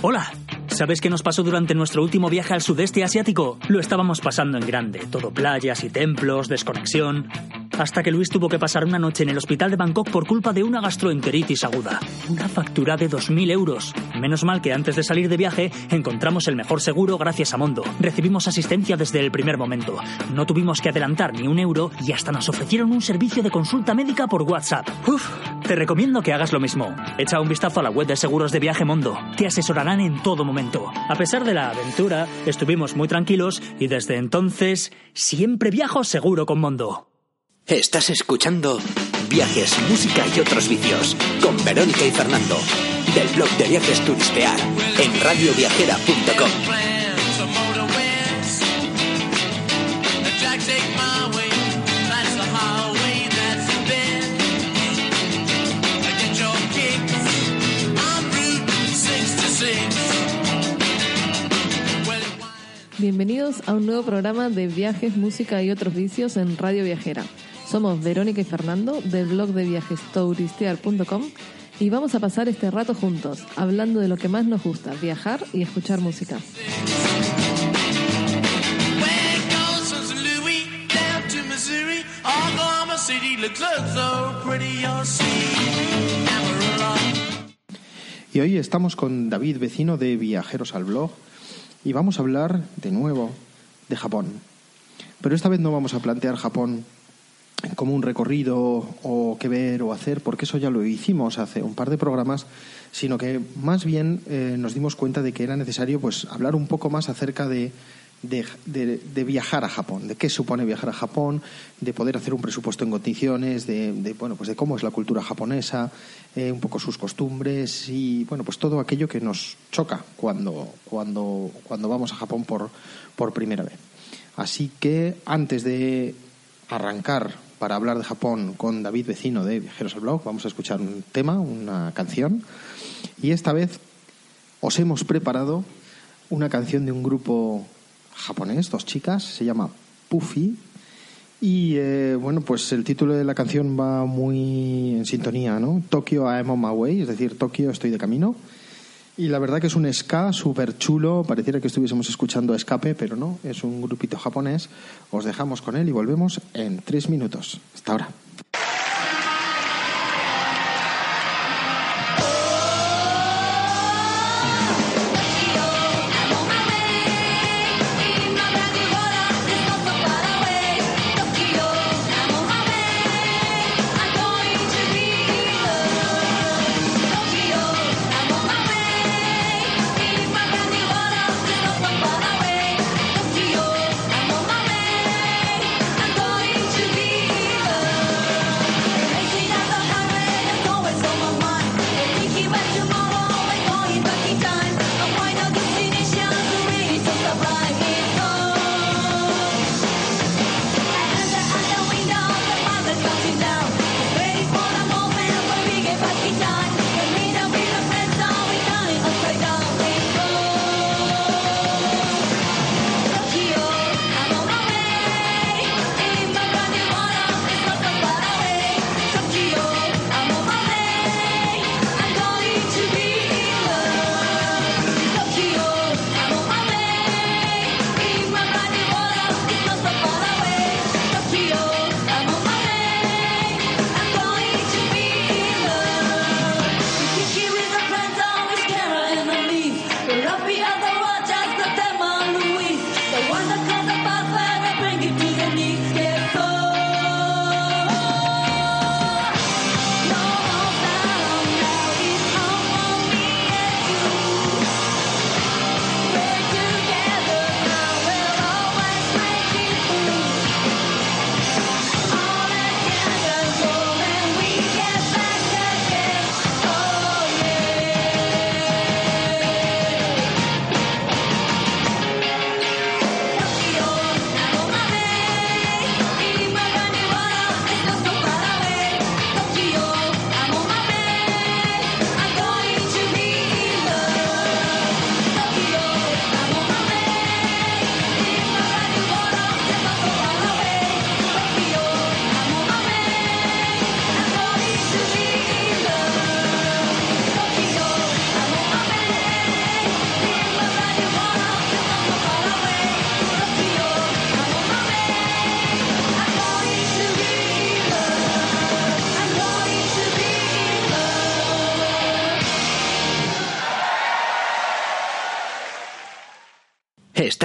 Hola, ¿sabes qué nos pasó durante nuestro último viaje al sudeste asiático? Lo estábamos pasando en grande, todo playas y templos, desconexión, hasta que Luis tuvo que pasar una noche en el hospital de Bangkok por culpa de una gastroenteritis aguda. Una factura de 2.000 euros. Menos mal que antes de salir de viaje encontramos el mejor seguro gracias a Mondo. Recibimos asistencia desde el primer momento. No tuvimos que adelantar ni un euro y hasta nos ofrecieron un servicio de consulta médica por WhatsApp. Uf, te recomiendo que hagas lo mismo. Echa un vistazo a la web de seguros de viaje Mondo. Te asesorarán en todo momento. A pesar de la aventura, estuvimos muy tranquilos y desde entonces siempre viajo seguro con Mondo. Estás escuchando Viajes, Música y otros vicios con Verónica y Fernando del blog de viajes turistear en radioviajera.com. Bienvenidos a un nuevo programa de viajes, música y otros vicios en Radio Viajera. Somos Verónica y Fernando del blog de viajes touristear.com y vamos a pasar este rato juntos, hablando de lo que más nos gusta, viajar y escuchar música. Y hoy estamos con David, vecino de Viajeros al Blog, y vamos a hablar de nuevo de Japón. Pero esta vez no vamos a plantear Japón como un recorrido o qué ver o hacer, porque eso ya lo hicimos hace un par de programas, sino que más bien eh, nos dimos cuenta de que era necesario pues hablar un poco más acerca de, de, de, viajar a Japón, de qué supone viajar a Japón, de poder hacer un presupuesto en condiciones, de, bueno pues de cómo es la cultura japonesa, eh, un poco sus costumbres y bueno pues todo aquello que nos choca cuando cuando cuando vamos a Japón por por primera vez. Así que antes de arrancar para hablar de Japón con David Vecino de Viajeros al Blog. Vamos a escuchar un tema, una canción. Y esta vez os hemos preparado una canción de un grupo japonés, dos chicas, se llama Puffy. Y eh, bueno, pues el título de la canción va muy en sintonía, ¿no? Tokyo I'm on my way, es decir, Tokio estoy de camino. Y la verdad que es un ska súper chulo, pareciera que estuviésemos escuchando escape, pero no, es un grupito japonés. Os dejamos con él y volvemos en tres minutos. Hasta ahora.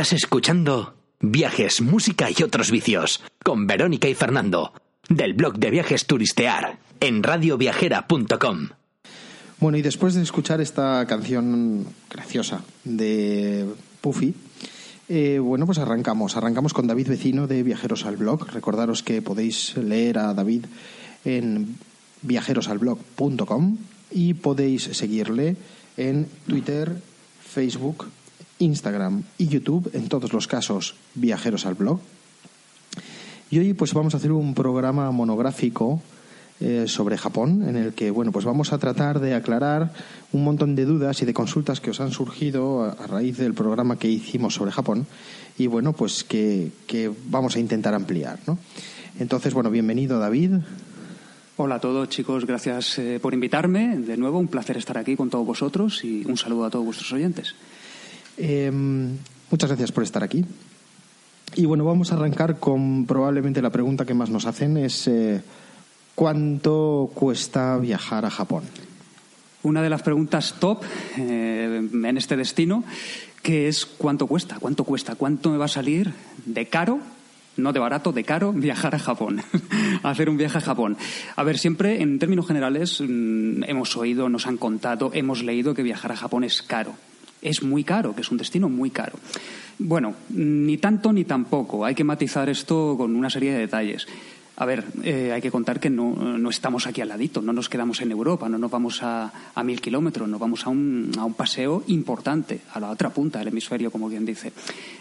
Estás escuchando Viajes, Música y otros vicios con Verónica y Fernando del blog de viajes Turistear en radioviajera.com. Bueno, y después de escuchar esta canción graciosa de Puffy, eh, bueno, pues arrancamos. Arrancamos con David Vecino de Viajeros al Blog. Recordaros que podéis leer a David en viajerosalblog.com y podéis seguirle en Twitter, Facebook, Instagram y YouTube, en todos los casos viajeros al blog. Y hoy pues vamos a hacer un programa monográfico eh, sobre Japón, en el que bueno pues vamos a tratar de aclarar un montón de dudas y de consultas que os han surgido a, raíz del programa que hicimos sobre Japón y bueno pues que, vamos a intentar ampliar, ¿no? Entonces bueno bienvenido David. Hola a todos chicos, gracias eh, por invitarme. De nuevo, un placer estar aquí con todos vosotros y un saludo a todos vuestros oyentes. Em, muchas gracias por estar aquí. Y bueno, vamos a arrancar con probablemente la pregunta que más nos hacen es eh, ¿cuánto cuesta viajar a Japón? Una de las preguntas top eh, en este destino, que es ¿cuánto cuesta? ¿Cuánto cuesta? ¿Cuánto me va a salir de caro no de barato, de caro, viajar a Japón, hacer un viaje a Japón. A ver, siempre en términos generales mm, hemos oído, nos han contado, hemos leído que viajar a Japón es caro es muy caro, que es un destino muy caro. Bueno, ni tanto ni tampoco. Hay que matizar esto con una serie de detalles. A ver, eh, hay que contar que no, estamos aquí al ladito, no nos quedamos en Europa, no nos vamos a, a mil kilómetros, nos vamos a un, a un, paseo importante, a la otra punta del hemisferio, como bien dice.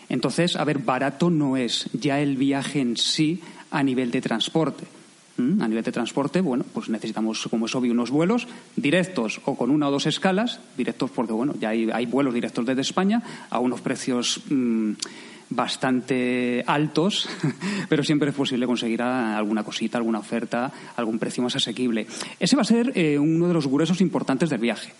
Entonces, a ver, barato no es ya el viaje en sí a nivel de transporte. A nivel de transporte, bueno, pues necesitamos, como es obvio, unos vuelos directos o con una o dos escalas, directos porque, bueno, ya hay, vuelos directos desde España a unos precios mm, bastante altos, pero siempre es posible conseguir alguna cosita, alguna oferta, algún precio más asequible. Ese va a ser eh, uno de los gruesos importantes del viaje.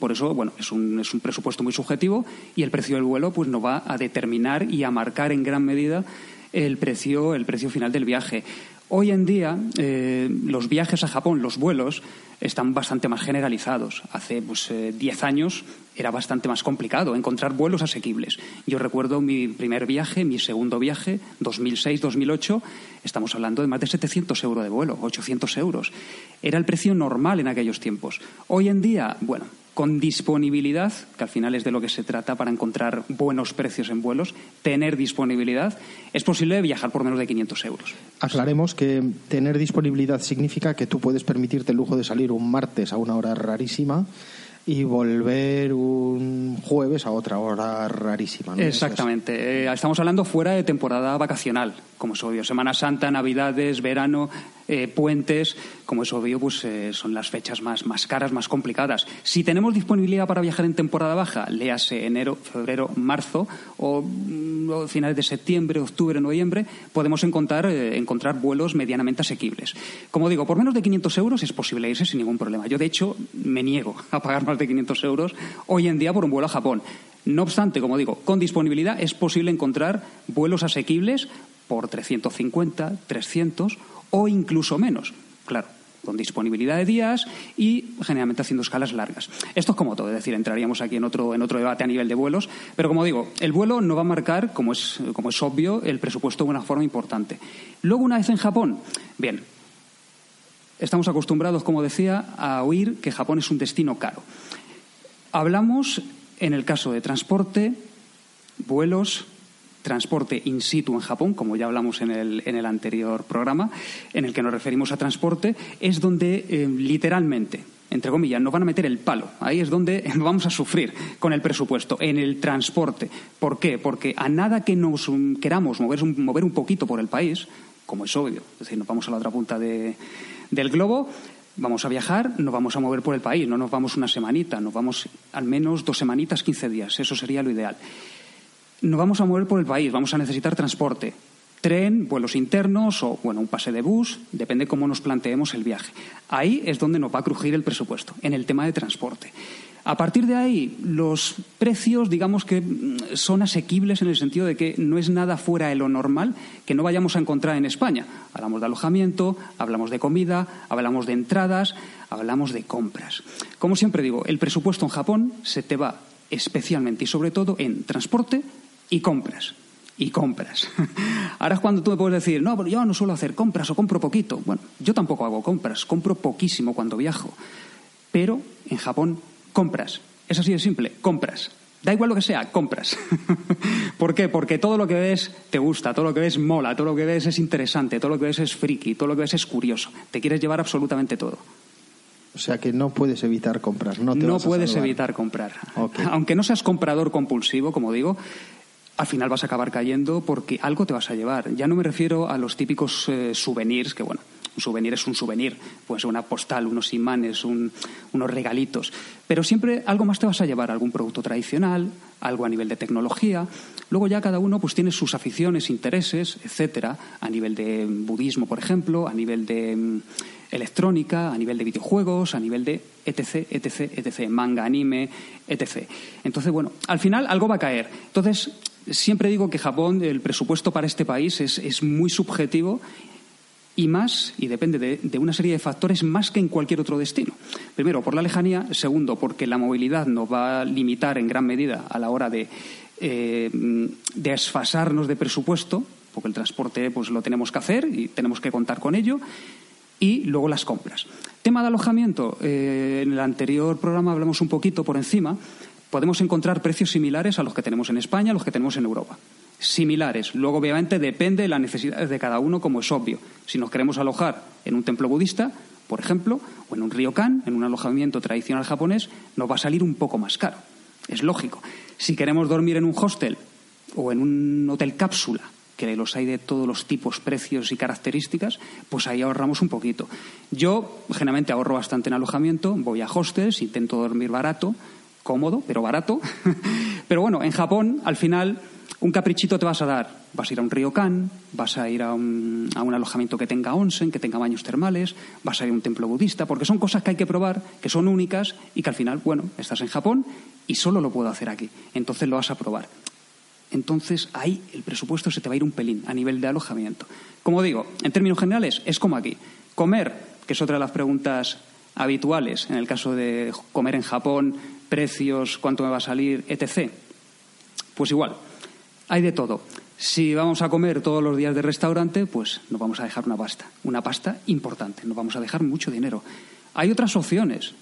Por eso, bueno, es un, es un presupuesto muy subjetivo y el precio del vuelo pues nos va a determinar y a marcar en gran medida el precio, el precio final del viaje. Hoy en día, eh, los viajes a Japón, los vuelos, están bastante más generalizados. Hace pues, 10 eh, años era bastante más complicado encontrar vuelos asequibles. Yo recuerdo mi primer viaje, mi segundo viaje, 2006-2008, estamos hablando de más de 700 euros de vuelo, 800 euros. Era el precio normal en aquellos tiempos. Hoy en día, bueno, con disponibilidad, que al final es de lo que se trata para encontrar buenos precios en vuelos, tener disponibilidad, es posible viajar por menos de 500 euros. Aclaremos que tener disponibilidad significa que tú puedes permitirte el lujo de salir un martes a una hora rarísima y volver un jueves a otra hora rarísima. Exactamente. Eh, estamos hablando fuera de temporada vacacional, como es obvio. Semana Santa, Navidades, verano, eh, puentes, como es obvio, pues eh, son las fechas más, más caras, más complicadas. Si tenemos disponibilidad para viajar en temporada baja, léase enero, febrero, marzo o, mm, finales de septiembre, octubre, noviembre, podemos encontrar, encontrar vuelos medianamente asequibles. Como digo, por menos de 500 euros es posible irse sin ningún problema. Yo, de hecho, me niego a pagar más de 500 euros hoy en día por un vuelo a Japón. No obstante, como digo, con disponibilidad es posible encontrar vuelos asequibles por 350, 300 o incluso menos. Claro, con disponibilidad de días y generalmente haciendo escalas largas. Esto es como todo, es decir, entraríamos aquí en otro, en otro debate a nivel de vuelos, pero como digo, el vuelo no va a marcar, como es, como es obvio, el presupuesto de una forma importante. Luego, una vez en Japón, bien, estamos acostumbrados, como decía, a oír que Japón es un destino caro. Hablamos, en el caso de transporte, vuelos, transporte in situ en Japón, como ya hablamos en el, en el anterior programa, en el que nos referimos a transporte, es donde eh, literalmente, entre comillas, nos van a meter el palo. Ahí es donde vamos a sufrir con el presupuesto, en el transporte. ¿Por qué? Porque a nada que nos queramos mover mover un poquito por el país, como es obvio, es decir, nos vamos a la otra punta de, del globo, vamos a viajar, nos vamos a mover por el país, no nos vamos una semanita, nos vamos al menos dos semanitas, quince días, eso sería lo ideal. Nos vamos a mover por el país, vamos a necesitar transporte, tren, vuelos internos o, bueno, un pase de bus, depende cómo nos planteemos el viaje. Ahí es donde nos va a crujir el presupuesto, en el tema de transporte. A partir de ahí, los precios, digamos que mm, son asequibles en el sentido de que no es nada fuera de lo normal que no vayamos a encontrar en España. Hablamos de alojamiento, hablamos de comida, hablamos de entradas, hablamos de compras. Como siempre digo, el presupuesto en Japón se te va especialmente y sobre todo en transporte y compras. Y compras. Ahora es cuando tú me puedes decir, no, pero yo no suelo hacer compras o compro poquito. Bueno, yo tampoco hago compras, compro poquísimo cuando viajo. Pero en Japón compras. Es así de simple, compras. Da igual lo que sea, compras. ¿Por qué? Porque todo lo que ves te gusta, todo lo que ves mola, todo lo que ves es interesante, todo lo que ves es friki, todo lo que ves es curioso. Te quieres llevar absolutamente todo. O sea que no puedes evitar comprar. No, no puedes evitar comprar. Aunque no seas comprador compulsivo, como digo, al final vas a acabar cayendo porque algo te vas a llevar. Ya no me refiero a los típicos eh, souvenirs, que bueno, un souvenir es un souvenir, puede ser una postal, unos imanes, unos regalitos, pero siempre algo más te vas a llevar, algún producto tradicional, algo a nivel de tecnología. Luego ya cada uno pues tiene sus aficiones, intereses, etcétera, a nivel de budismo, por ejemplo, a nivel de mm, electrónica, a nivel de videojuegos, a nivel de etc, etc, etc, manga, anime, etc. Entonces, bueno, al final algo va a caer. Entonces, siempre digo que Japón, el presupuesto para este país es, es muy subjetivo y más, y depende de, una serie de factores, más que en cualquier otro destino. Primero, por la lejanía. Segundo, porque la movilidad nos va a limitar en gran medida a la hora de eh, desfasarnos de presupuesto, porque el transporte pues lo tenemos que hacer y tenemos que contar con ello. Y luego las compras. Tema de alojamiento. Eh, en el anterior programa hablamos un poquito por encima. Podemos encontrar precios similares a los que tenemos en España, a los que tenemos en Europa similares. Luego, obviamente, depende de las necesidades de cada uno, como es obvio. Si nos queremos alojar en un templo budista, por ejemplo, o en un ryokan, en un alojamiento tradicional japonés, nos va a salir un poco más caro. Es lógico. Si queremos dormir en un hostel o en un hotel cápsula, que los hay de todos los tipos, precios y características, pues ahí ahorramos un poquito. Yo generalmente ahorro bastante en alojamiento, voy a hostels, intento dormir barato, cómodo, pero barato. pero bueno, en Japón, al final, un caprichito te vas a dar. Vas a ir a un ryokan, vas a ir a un, a un, alojamiento que tenga onsen, que tenga baños termales, vas a ir a un templo budista, porque son cosas que hay que probar, que son únicas y que al final, bueno, estás en Japón y solo lo puedo hacer aquí. Entonces lo vas a probar. Entonces ahí el presupuesto se te va a ir un pelín a nivel de alojamiento. Como digo, en términos generales es como aquí. Comer, que es otra de las preguntas habituales en el caso de comer en Japón, precios, cuánto me va a salir, etc. Pues igual, hay de todo. Si vamos a comer todos los días de restaurante, pues nos vamos a dejar una pasta, una pasta importante, nos vamos a dejar mucho dinero. Hay otras opciones.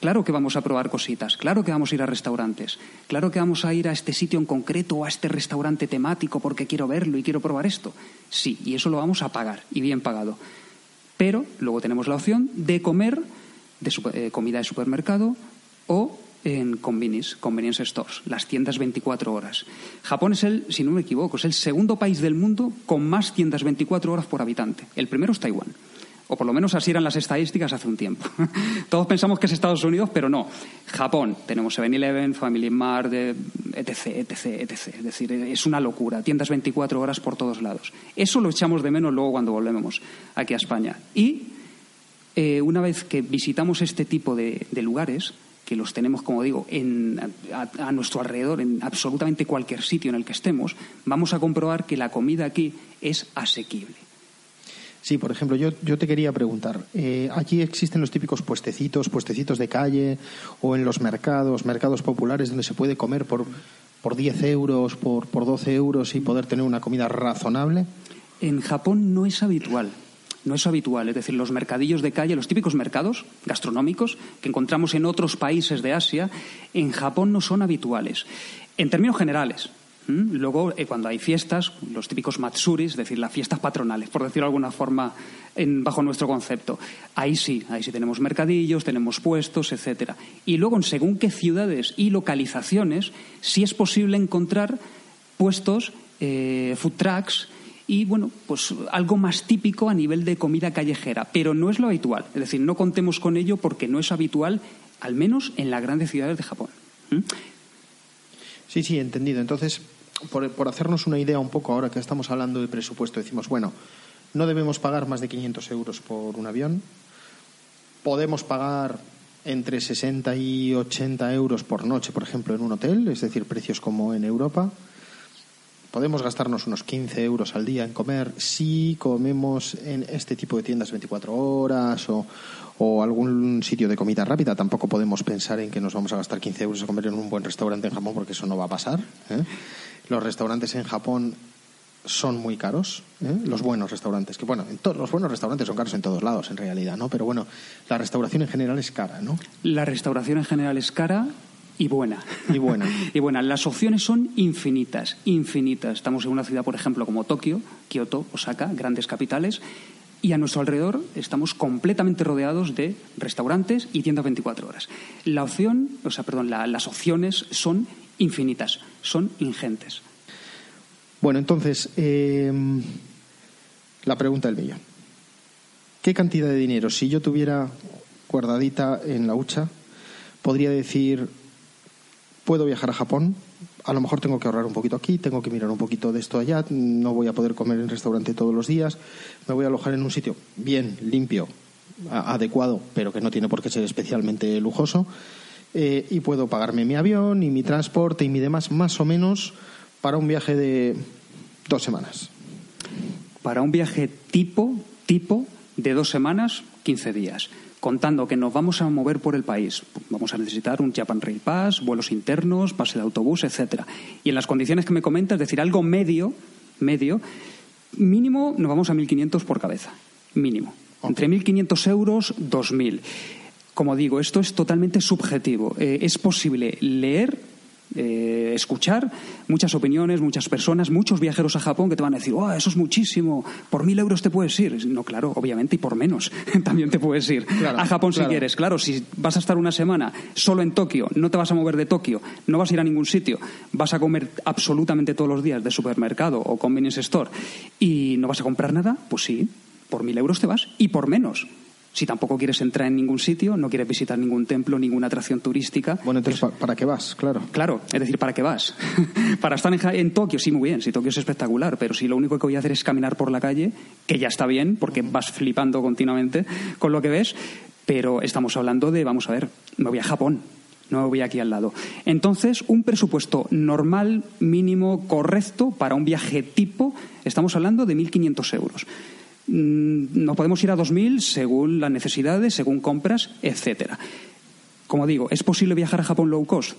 Claro que vamos a probar cositas, claro que vamos a ir a restaurantes, claro que vamos a ir a este sitio en concreto o a este restaurante temático porque quiero verlo y quiero probar esto. Sí, y eso lo vamos a pagar, y bien pagado. Pero luego tenemos la opción de comer de eh, comida de supermercado o en convenience, convenience stores, las tiendas 24 horas. Japón es el, si no me equivoco, es el segundo país del mundo con más tiendas 24 horas por habitante. El primero es Taiwán. O por lo menos así eran las estadísticas hace un tiempo. Todos pensamos que es Estados Unidos, pero no. Japón, tenemos 7-Eleven, Family Mart, etc, etc, etc. Es decir, es una locura. Tiendas 24 horas por todos lados. Eso lo echamos de menos luego cuando volvemos aquí a España. Y eh, una vez que visitamos este tipo de lugares, que los tenemos, como digo, a, nuestro alrededor, en absolutamente cualquier sitio en el que estemos, vamos a comprobar que la comida aquí es asequible. Sí, por ejemplo, yo, yo te quería preguntar, eh, ¿allí existen los típicos puestecitos, puestecitos de calle o en los mercados, mercados populares donde se puede comer por, por 10 euros, por, por 12 euros y poder tener una comida razonable? En Japón no es habitual no es habitual. Es decir, los mercadillos de calle, los típicos mercados gastronómicos que encontramos en otros países de Asia, en Japón no son habituales. En términos generales, Luego, eh, cuando hay fiestas, los típicos matsuris, es decir, las fiestas patronales, por decirlo de alguna forma, bajo nuestro concepto, ahí sí, ahí sí tenemos mercadillos, tenemos puestos, etcétera. Y luego, según qué ciudades y localizaciones, sí es posible encontrar puestos, eh, food trucks, y bueno, pues algo más típico a nivel de comida callejera, pero no es lo habitual. Es decir, no contemos con ello porque no es habitual, al menos en las grandes ciudades de Japón. ¿Mm? Sí, sí, entendido. Entonces, por, por, hacernos una idea un poco ahora que estamos hablando de presupuesto, decimos, bueno, no debemos pagar más de 500 euros por un avión, podemos pagar entre 60 y 80 euros por noche, por ejemplo, en un hotel, es decir, precios como en Europa podemos gastarnos unos 15 euros al día en comer si comemos en este tipo de tiendas 24 horas o, algún sitio de comida rápida. Tampoco podemos pensar en que nos vamos a gastar 15 euros a comer en un buen restaurante en Japón porque eso no va a pasar. ¿eh? los restaurantes en Japón son muy caros, ¿eh? los buenos restaurantes, que bueno, en los buenos restaurantes son caros en todos lados en realidad, ¿no? Pero bueno, la restauración en general es cara, ¿no? La restauración en general es cara y buena. Y buena. y buena. Las opciones son infinitas, infinitas. Estamos en una ciudad, por ejemplo, como Tokio, Kioto, Osaka, grandes capitales, y a nuestro alrededor estamos completamente rodeados de restaurantes y tiendas 24 horas. La opción, o sea, perdón, las opciones son infinitas, son ingentes. Bueno, entonces, em, la pregunta del millón. ¿Qué cantidad de dinero, si yo tuviera guardadita en la hucha, podría decir, puedo viajar a Japón, a lo mejor tengo que ahorrar un poquito aquí, tengo que mirar un poquito de esto allá, no voy a poder comer en restaurante todos los días, me voy a alojar en un sitio bien, limpio, adecuado, pero que no tiene por qué ser especialmente lujoso, eh, y puedo pagarme mi avión y mi transporte y mi demás más o menos para un viaje de dos semanas. Para un viaje tipo, tipo de dos semanas, 15 días contando que nos vamos a mover por el país. Vamos a necesitar un Japan Rail Pass, vuelos internos, pase de autobús, etcétera. Y en las condiciones que me comenta, es decir, algo medio, medio, mínimo nos vamos a 1.500 por cabeza. Mínimo. Entre 1.500 euros, 2.000. Como digo, esto es totalmente subjetivo. Eh, es posible leer eh, escuchar muchas opiniones, muchas personas, muchos viajeros a Japón que te van a decir, oh, eso es muchísimo, por mil euros te puedes ir. No, claro, obviamente, y por menos también te puedes ir a Japón si quieres. Claro, si vas a estar una semana solo en Tokio, no te vas a mover de Tokio, no vas a ir a ningún sitio, vas a comer absolutamente todos los días de supermercado o convenience store y no vas a comprar nada, pues sí, por mil euros te vas y por menos. Si tampoco quieres entrar en ningún sitio, no quieres visitar ningún templo, ninguna atracción turística. Bueno, entonces, pues ¿para qué vas? Claro. Claro, es decir, ¿para qué vas? para estar en, Tokio, sí, muy bien, si Tokio es espectacular, pero si lo único que voy a hacer es caminar por la calle, que ya está bien, porque vas flipando continuamente con lo que ves, pero estamos hablando de, vamos a ver, me voy a Japón, no me voy aquí al lado. Entonces, un presupuesto normal, mínimo, correcto para un viaje tipo, estamos hablando de 1.500 euros. Mm, nos podemos ir a 2.000 según las necesidades, según compras, etcétera. Como digo, ¿es posible viajar a Japón low cost?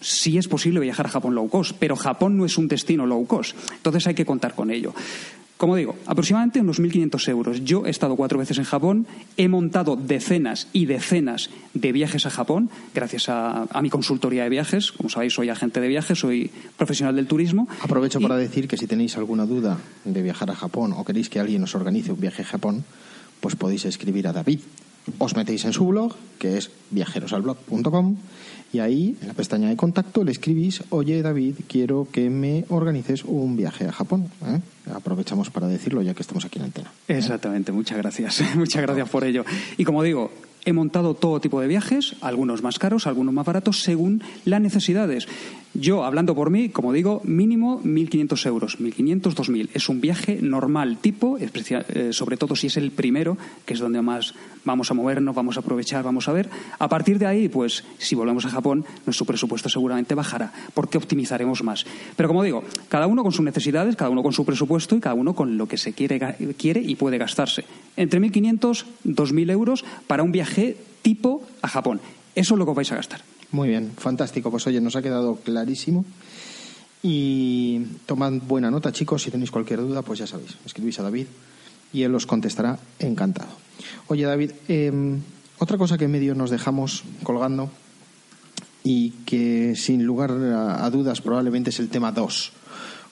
Sí es posible viajar a Japón low cost, pero Japón no es un destino low cost. Entonces hay que contar con ello. Como digo, aproximadamente unos 1.500 euros. Yo he estado cuatro veces en Japón, he montado decenas y decenas de viajes a Japón, gracias a, mi consultoría de viajes. Como sabéis, soy agente de viajes, soy profesional del turismo. Aprovecho para decir que si tenéis alguna duda de viajar a Japón o queréis que alguien os organice un viaje a Japón, pues podéis escribir a David. Os metéis en su blog, que es viajerosalblog.com y ahí, en la pestaña de contacto, le escribís, oye David, quiero que me organices un viaje a Japón. ¿eh? Aprovechamos para decirlo ya que estamos aquí en antena. ¿eh? Exactamente, muchas gracias. muchas gracias por ello. Y como digo, he montado todo tipo de viajes, algunos más caros, algunos más baratos, según las necesidades. Yo, hablando por mí, como digo, mínimo 1.500 euros, 1.500, 2.000. Es un viaje normal tipo, eh, sobre todo si es el primero, que es donde más vamos a movernos, vamos a aprovechar, vamos a ver. A partir de ahí, pues, si volvemos a Japón, nuestro presupuesto seguramente bajará, porque optimizaremos más. Pero como digo, cada uno con sus necesidades, cada uno con su presupuesto y cada uno con lo que se quiere, quiere y puede gastarse. Entre 1.500, 2.000 euros para un viaje tipo a Japón. Eso es lo que vais a gastar. Muy bien, fantástico. Pues oye, nos ha quedado clarísimo. Y tomad buena nota, chicos. Si tenéis cualquier duda, pues ya sabéis, escribís a David y él os contestará encantado. Oye, David, em, otra cosa que en medio nos dejamos colgando y que sin lugar a, dudas probablemente es el tema 2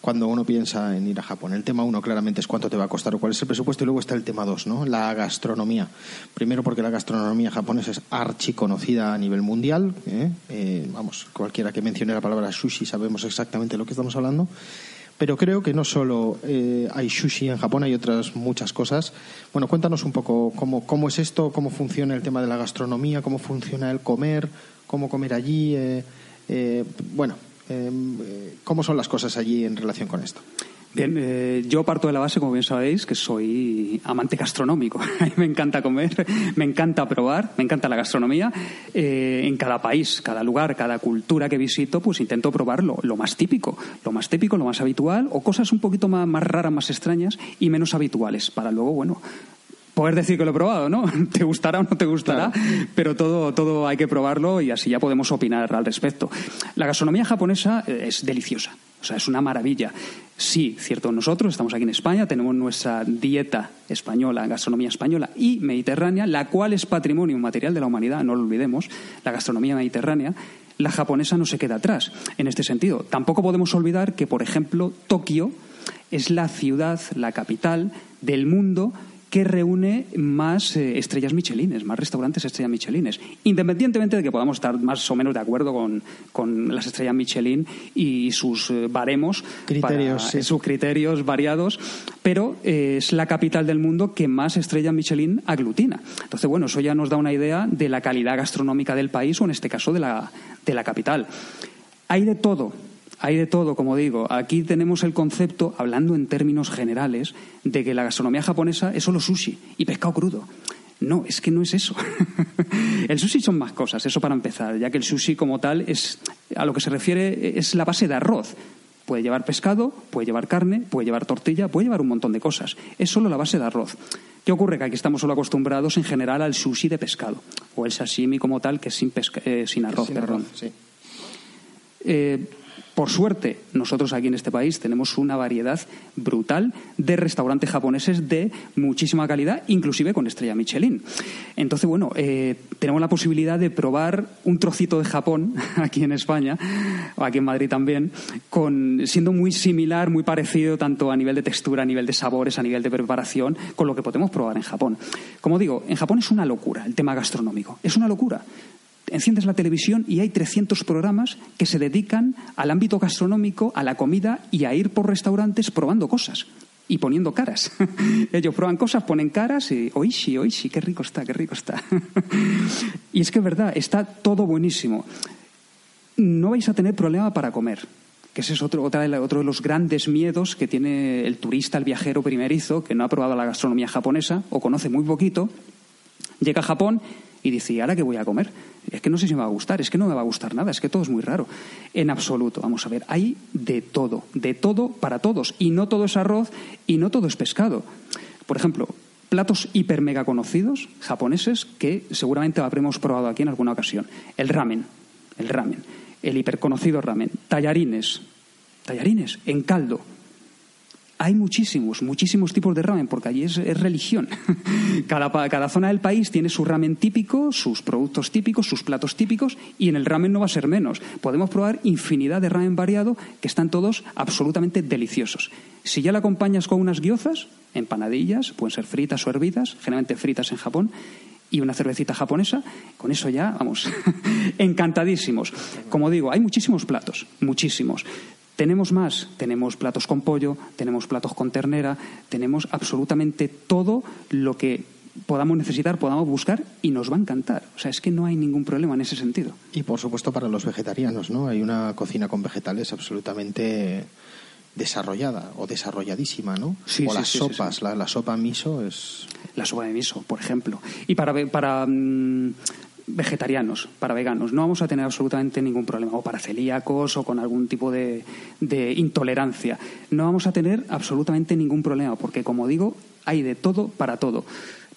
cuando uno piensa en ir a Japón. El tema uno claramente es cuánto te va a costar o cuál es el presupuesto y luego está el tema dos, ¿no? La gastronomía. Primero porque la gastronomía japonesa es archiconocida a nivel mundial. ¿eh? Eh, vamos, cualquiera que mencione la palabra sushi sabemos exactamente de lo que estamos hablando. Pero creo que no solo eh, hay sushi en Japón, hay otras muchas cosas. Bueno, cuéntanos un poco cómo, cómo es esto, cómo funciona el tema de la gastronomía, cómo funciona el comer, cómo comer allí. bueno, Em, ¿Cómo son las cosas allí en relación con esto? Bien, eh, yo parto de la base, como bien sabéis, que soy amante gastronómico. me encanta comer, me encanta probar, me encanta la gastronomía. Eh, en cada país, cada lugar, cada cultura que visito, pues intento probarlo, lo más típico, lo más típico, lo más habitual, o cosas un poquito más raras, más extrañas y menos habituales, para luego, bueno, poder decir que lo he probado, ¿no? Te gustará o no te gustará, pero todo, todo hay que probarlo y así ya podemos opinar al respecto. La gastronomía japonesa eh, es deliciosa O sea, es una maravilla. Sí, cierto, nosotros estamos aquí en España, tenemos nuestra dieta española, gastronomía española y mediterránea, la cual es patrimonio material de la humanidad, no lo olvidemos, la gastronomía mediterránea. La japonesa no se queda atrás en este sentido. Tampoco podemos olvidar que, por ejemplo, Tokio es la ciudad, la capital del mundo que reúne más eh, estrellas michelines, más restaurantes estrellas michelines. Independientemente de que podamos estar más o menos de acuerdo con, las estrellas Michelin y sus eh, baremos, criterios, sus criterios variados, pero eh, es la capital del mundo que más estrellas Michelin aglutina. Entonces, bueno, eso ya nos da una idea de la calidad gastronómica del país o en este caso de la, de la capital. Hay de todo, hay de todo, como digo. Aquí tenemos el concepto, hablando en términos generales, de que la gastronomía japonesa es solo sushi y pescado crudo. No, es que no es eso. el sushi son más cosas, eso para empezar, ya que el sushi como tal es a lo que se refiere es la base de arroz. Puede llevar pescado, puede llevar carne, puede llevar tortilla, puede llevar un montón de cosas. Es solo la base de arroz. ¿Qué ocurre? Que aquí estamos solo acostumbrados en general al sushi de pescado o el sashimi como tal, que es sin, eh, sin arroz, perdón. sí. Eh, por suerte, nosotros aquí en este país tenemos una variedad brutal de restaurantes japoneses de muchísima calidad, inclusive con estrella Michelin. Entonces, bueno, eh, tenemos la posibilidad de probar un trocito de Japón aquí en España, o aquí en Madrid también, con, siendo muy similar, muy parecido tanto a nivel de textura, a nivel de sabores, a nivel de preparación, con lo que podemos probar en Japón. Como digo, en Japón es una locura el tema gastronómico. Es una locura enciendes la televisión y hay 300 programas que se dedican al ámbito gastronómico, a la comida y a ir por restaurantes probando cosas y poniendo caras. Ellos prueban cosas, ponen caras y oishi, oishi, qué rico está, qué rico está. y es que es verdad, está todo buenísimo. No vais a tener problema para comer, que ese es otro, otro de los grandes miedos que tiene el turista, el viajero primerizo, que no ha probado la gastronomía japonesa o conoce muy poquito. Llega a Japón y dice, ¿y ahora qué voy a comer? Es que no sé si me va a gustar, es que no me va a gustar nada, es que todo es muy raro. En absoluto, vamos a ver, hay de todo, de todo para todos. Y no todo es arroz y no todo es pescado. Por ejemplo, platos hiper mega conocidos japoneses que seguramente habremos probado aquí en alguna ocasión. El ramen, el ramen, el hiperconocido ramen. Tallarines, tallarines en caldo, hay muchísimos, muchísimos tipos de ramen, porque allí es, religión. cada, cada, zona del país tiene su ramen típico, sus productos típicos, sus platos típicos, y en el ramen no va a ser menos. Podemos probar infinidad de ramen variado que están todos absolutamente deliciosos. Si ya la acompañas con unas gyozas, empanadillas, pueden ser fritas o hervidas, generalmente fritas en Japón, y una cervecita japonesa, con eso ya, vamos, encantadísimos. Como digo, hay muchísimos platos, muchísimos. Tenemos más, tenemos platos con pollo, tenemos platos con ternera, tenemos absolutamente todo lo que podamos necesitar, podamos buscar y nos va a encantar. O sea, es que no hay ningún problema en ese sentido. Y por supuesto para los vegetarianos, ¿no? Hay una cocina con vegetales absolutamente desarrollada o desarrolladísima, ¿no? Sí, o sí, las sí, sopas, La, la, sopa miso es... La sopa de miso, por ejemplo. Y para, para mm, vegetarianos, para veganos. No vamos a tener absolutamente ningún problema, o para celíacos o con algún tipo de, de intolerancia. No vamos a tener absolutamente ningún problema, porque como digo, hay de todo para todo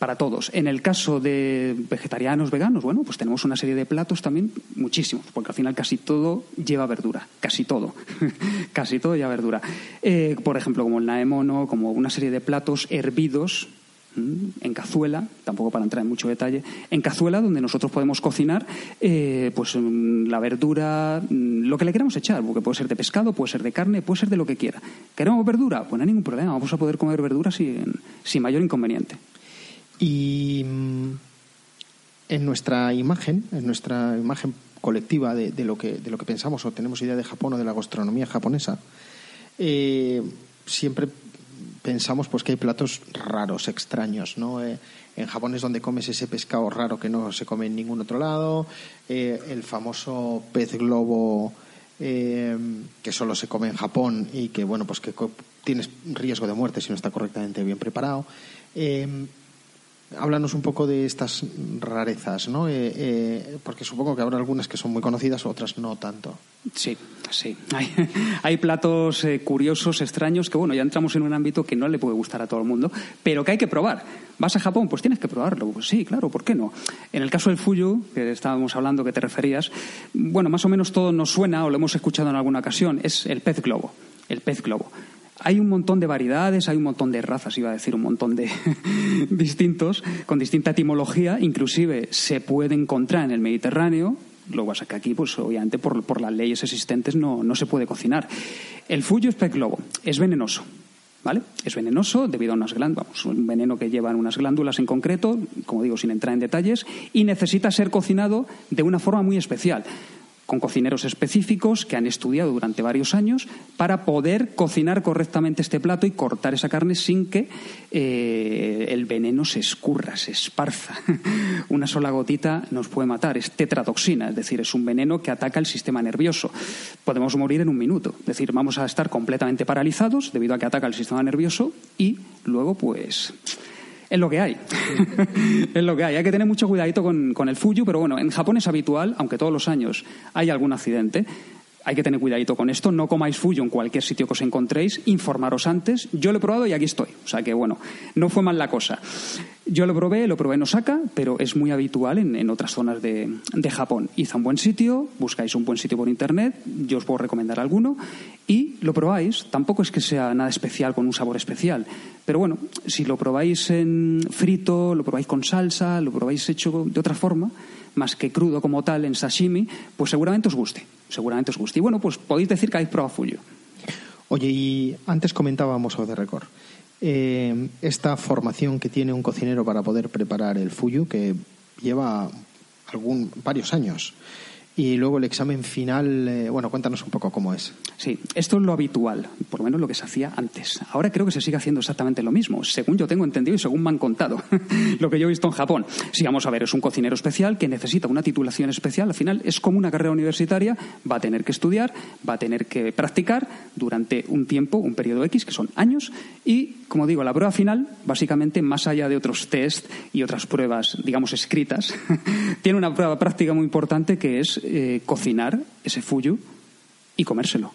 para todos. En el caso de vegetarianos, veganos, bueno, pues tenemos una serie de platos también muchísimos, porque al final casi todo lleva verdura, casi todo, casi todo lleva verdura. Eh, por ejemplo, como el naemono, como una serie de platos hervidos en cazuela, tampoco para entrar en mucho detalle, en cazuela donde nosotros podemos cocinar eh, pues mm, la verdura, mm, lo que le queramos echar, porque puede ser de pescado, puede ser de carne, puede ser de lo que quiera. ¿Queremos verdura? Pues no hay ningún problema, vamos a poder comer verdura sin, sin mayor inconveniente. Y mm, en nuestra imagen, en nuestra imagen colectiva de, de, lo, que, de lo que pensamos o tenemos idea de Japón o de la gastronomía japonesa, eh, siempre pensamos pues que hay platos raros, extraños, ¿no? Eh, en Japón es donde comes ese pescado raro que no se come en ningún otro lado, eh, el famoso pez globo eh, que solo se come en Japón y que bueno pues que tienes riesgo de muerte si no está correctamente bien preparado. Háblanos un poco de estas rarezas, ¿no? porque supongo que habrá algunas que son muy conocidas, otras no tanto. Sí. Sí, hay, hay platos eh, curiosos, extraños, que bueno, ya entramos en un ámbito que no le puede gustar a todo el mundo, pero que hay que probar. ¿Vas a Japón? Pues tienes que probarlo. Pues sí, claro, ¿por qué no? En el caso del fuyu, que estábamos hablando, que te referías, bueno, más o menos todo nos suena o lo hemos escuchado en alguna ocasión, es el pez globo. El pez globo. Hay un montón de variedades, hay un montón de razas, iba a decir, un montón de distintos, con distinta etimología, inclusive se puede encontrar en el Mediterráneo, lo que pasa que aquí, pues obviamente por, las leyes existentes no, no, se puede cocinar. El fuyo es globo, es venenoso. ¿Vale? Es venenoso debido a unas glándulas, un veneno que llevan unas glándulas en concreto, como digo, sin entrar en detalles, y necesita ser cocinado de una forma muy especial con cocineros específicos que han estudiado durante varios años para poder cocinar correctamente este plato y cortar esa carne sin que eh, el veneno se escurra, se esparza. Una sola gotita nos puede matar. Es tetratoxina, es decir, es un veneno que ataca el sistema nervioso. Podemos morir en un minuto. Es decir, vamos a estar completamente paralizados debido a que ataca el sistema nervioso y luego, pues es lo que hay. es lo que hay. Hay que tener mucho cuidadito con, con el fuyu, pero bueno, en Japón es habitual, aunque todos los años hay algún accidente, hay que tener cuidadito con esto. No comáis fuyo en cualquier sitio que os encontréis. Informaros antes. Yo lo he probado y aquí estoy. O sea que, bueno, no fue mal la cosa. Yo lo probé, lo probé en Osaka, pero es muy habitual en, otras zonas de, Japón. Id a un buen sitio, buscáis un buen sitio por internet, yo os puedo recomendar alguno, y lo probáis. Tampoco es que sea nada especial con un sabor especial, pero bueno, si lo probáis en frito, lo probáis con salsa, lo probáis hecho de otra forma, más que crudo como tal en sashimi, pues seguramente os guste. Seguramente os guste. Y bueno, pues podéis decir que habéis probado fuyo. Oye, y antes comentábamos de récord. Eh, esta formación que tiene un cocinero para poder preparar el fuyu, que lleva algún, varios años, y luego el examen final, eh, bueno, cuéntanos un poco cómo es. Sí, esto es lo habitual, por lo menos lo que se hacía antes. Ahora creo que se sigue haciendo exactamente lo mismo, según yo tengo entendido y según me han contado, lo que yo he visto en Japón. Si vamos a ver, es un cocinero especial que necesita una titulación especial, al final es como una carrera universitaria, va a tener que estudiar, va a tener que practicar durante un tiempo, un periodo X, que son años, y, como digo, la prueba final, básicamente, más allá de otros test y otras pruebas, digamos, escritas, tiene una prueba práctica muy importante que es eh, cocinar ese fuyu y comérselo.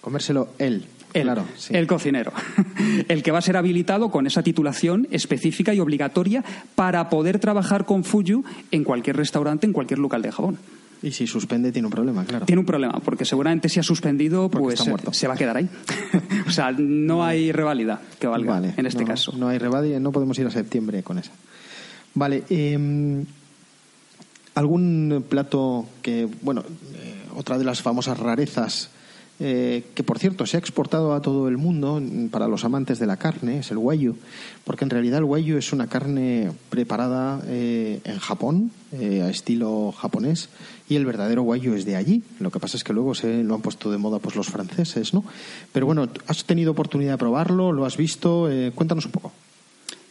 Comérselo él. El, claro, el cocinero, el que va a ser habilitado con esa titulación específica y obligatoria para poder trabajar con Fuyu en cualquier restaurante, en cualquier local de Japón. Y si suspende tiene un problema, claro. Tiene un problema, porque seguramente si ha suspendido, pues se va a quedar ahí. o sea, no hay reválida que valga en este caso. No hay reválida, no podemos ir a septiembre con esa. Vale, eh, algún plato que, bueno, eh, otra de las famosas rarezas, eh, que por cierto se ha exportado a todo el mundo para los amantes de la carne, es el guayu, porque en realidad el guayu es una carne preparada eh, en Japón, a estilo japonés, y el verdadero guayu es de allí. Lo que pasa es que luego se lo han puesto de moda pues los franceses, ¿no? Pero bueno, ¿has tenido oportunidad de probarlo? ¿Lo has visto? cuéntanos un poco.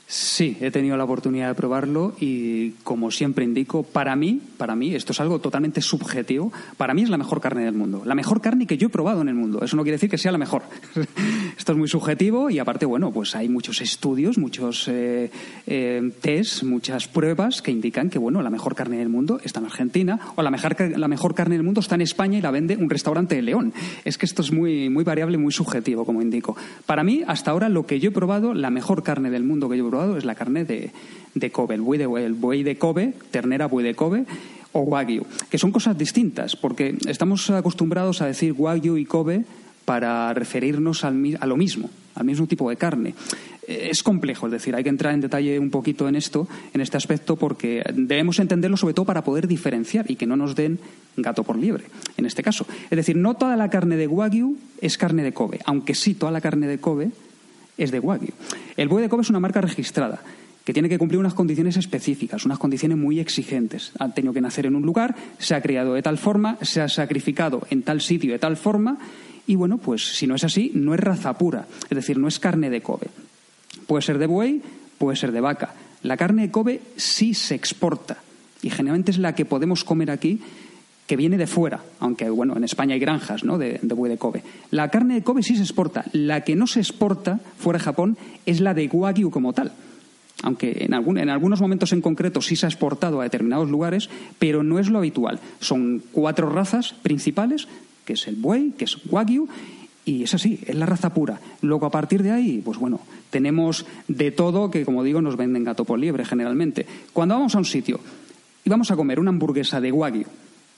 Sí, he tenido la oportunidad de probarlo y como siempre indico, para mí, para mí, esto es algo totalmente subjetivo, para mí es la mejor carne del mundo, la mejor carne que yo he probado en el mundo. Eso no quiere decir que sea la mejor. esto es muy subjetivo y aparte, bueno, pues hay muchos estudios, muchos eh, eh, test, muchas pruebas que indican que, bueno, la mejor carne del mundo está en Argentina o la mejor, la mejor carne del mundo está en España y la vende un restaurante de León. Es que esto es muy, muy variable, muy subjetivo, como indico. Para mí, hasta ahora, lo que yo he probado, la mejor carne del mundo que yo he probado, es la carne de, de Kobe, el buey de, el buey de Kobe, ternera buey de Kobe o Wagyu, que son cosas distintas, porque estamos acostumbrados a decir Wagyu y Kobe para referirnos al, a lo mismo, al mismo tipo de carne. Eh, es complejo, es decir, hay que entrar en detalle un poquito en esto, en este aspecto, porque debemos entenderlo sobre todo para poder diferenciar y que no nos den gato por liebre, en este caso. Es decir, no toda la carne de Wagyu es carne de Kobe, aunque sí toda la carne de Kobe es de Wagyu. El buey de Kobe es una marca registrada que tiene que cumplir unas condiciones específicas, unas condiciones muy exigentes. Ha tenido que nacer en un lugar, se ha criado de tal forma, se ha sacrificado en tal sitio de tal forma, y bueno, pues si no es así, no es raza pura, es decir, no es carne de Kobe. Puede ser de buey, puede ser de vaca. La carne de Kobe sí se exporta, y generalmente es la que podemos comer aquí que viene de fuera, aunque bueno, en España hay granjas ¿no? de, buey de Kobe. La carne de Kobe sí se exporta. La que no se exporta fuera de Japón es la de Wagyu como tal. Aunque en, algún, en algunos momentos en concreto sí se ha exportado a determinados lugares, pero no es lo habitual. Son cuatro razas principales que es el buey, que es wagyu, y es así, es la raza pura. Luego, a partir de ahí, pues bueno, tenemos de todo que, como digo, nos venden gato por liebre generalmente. Cuando vamos a un sitio y vamos a comer una hamburguesa de wagyu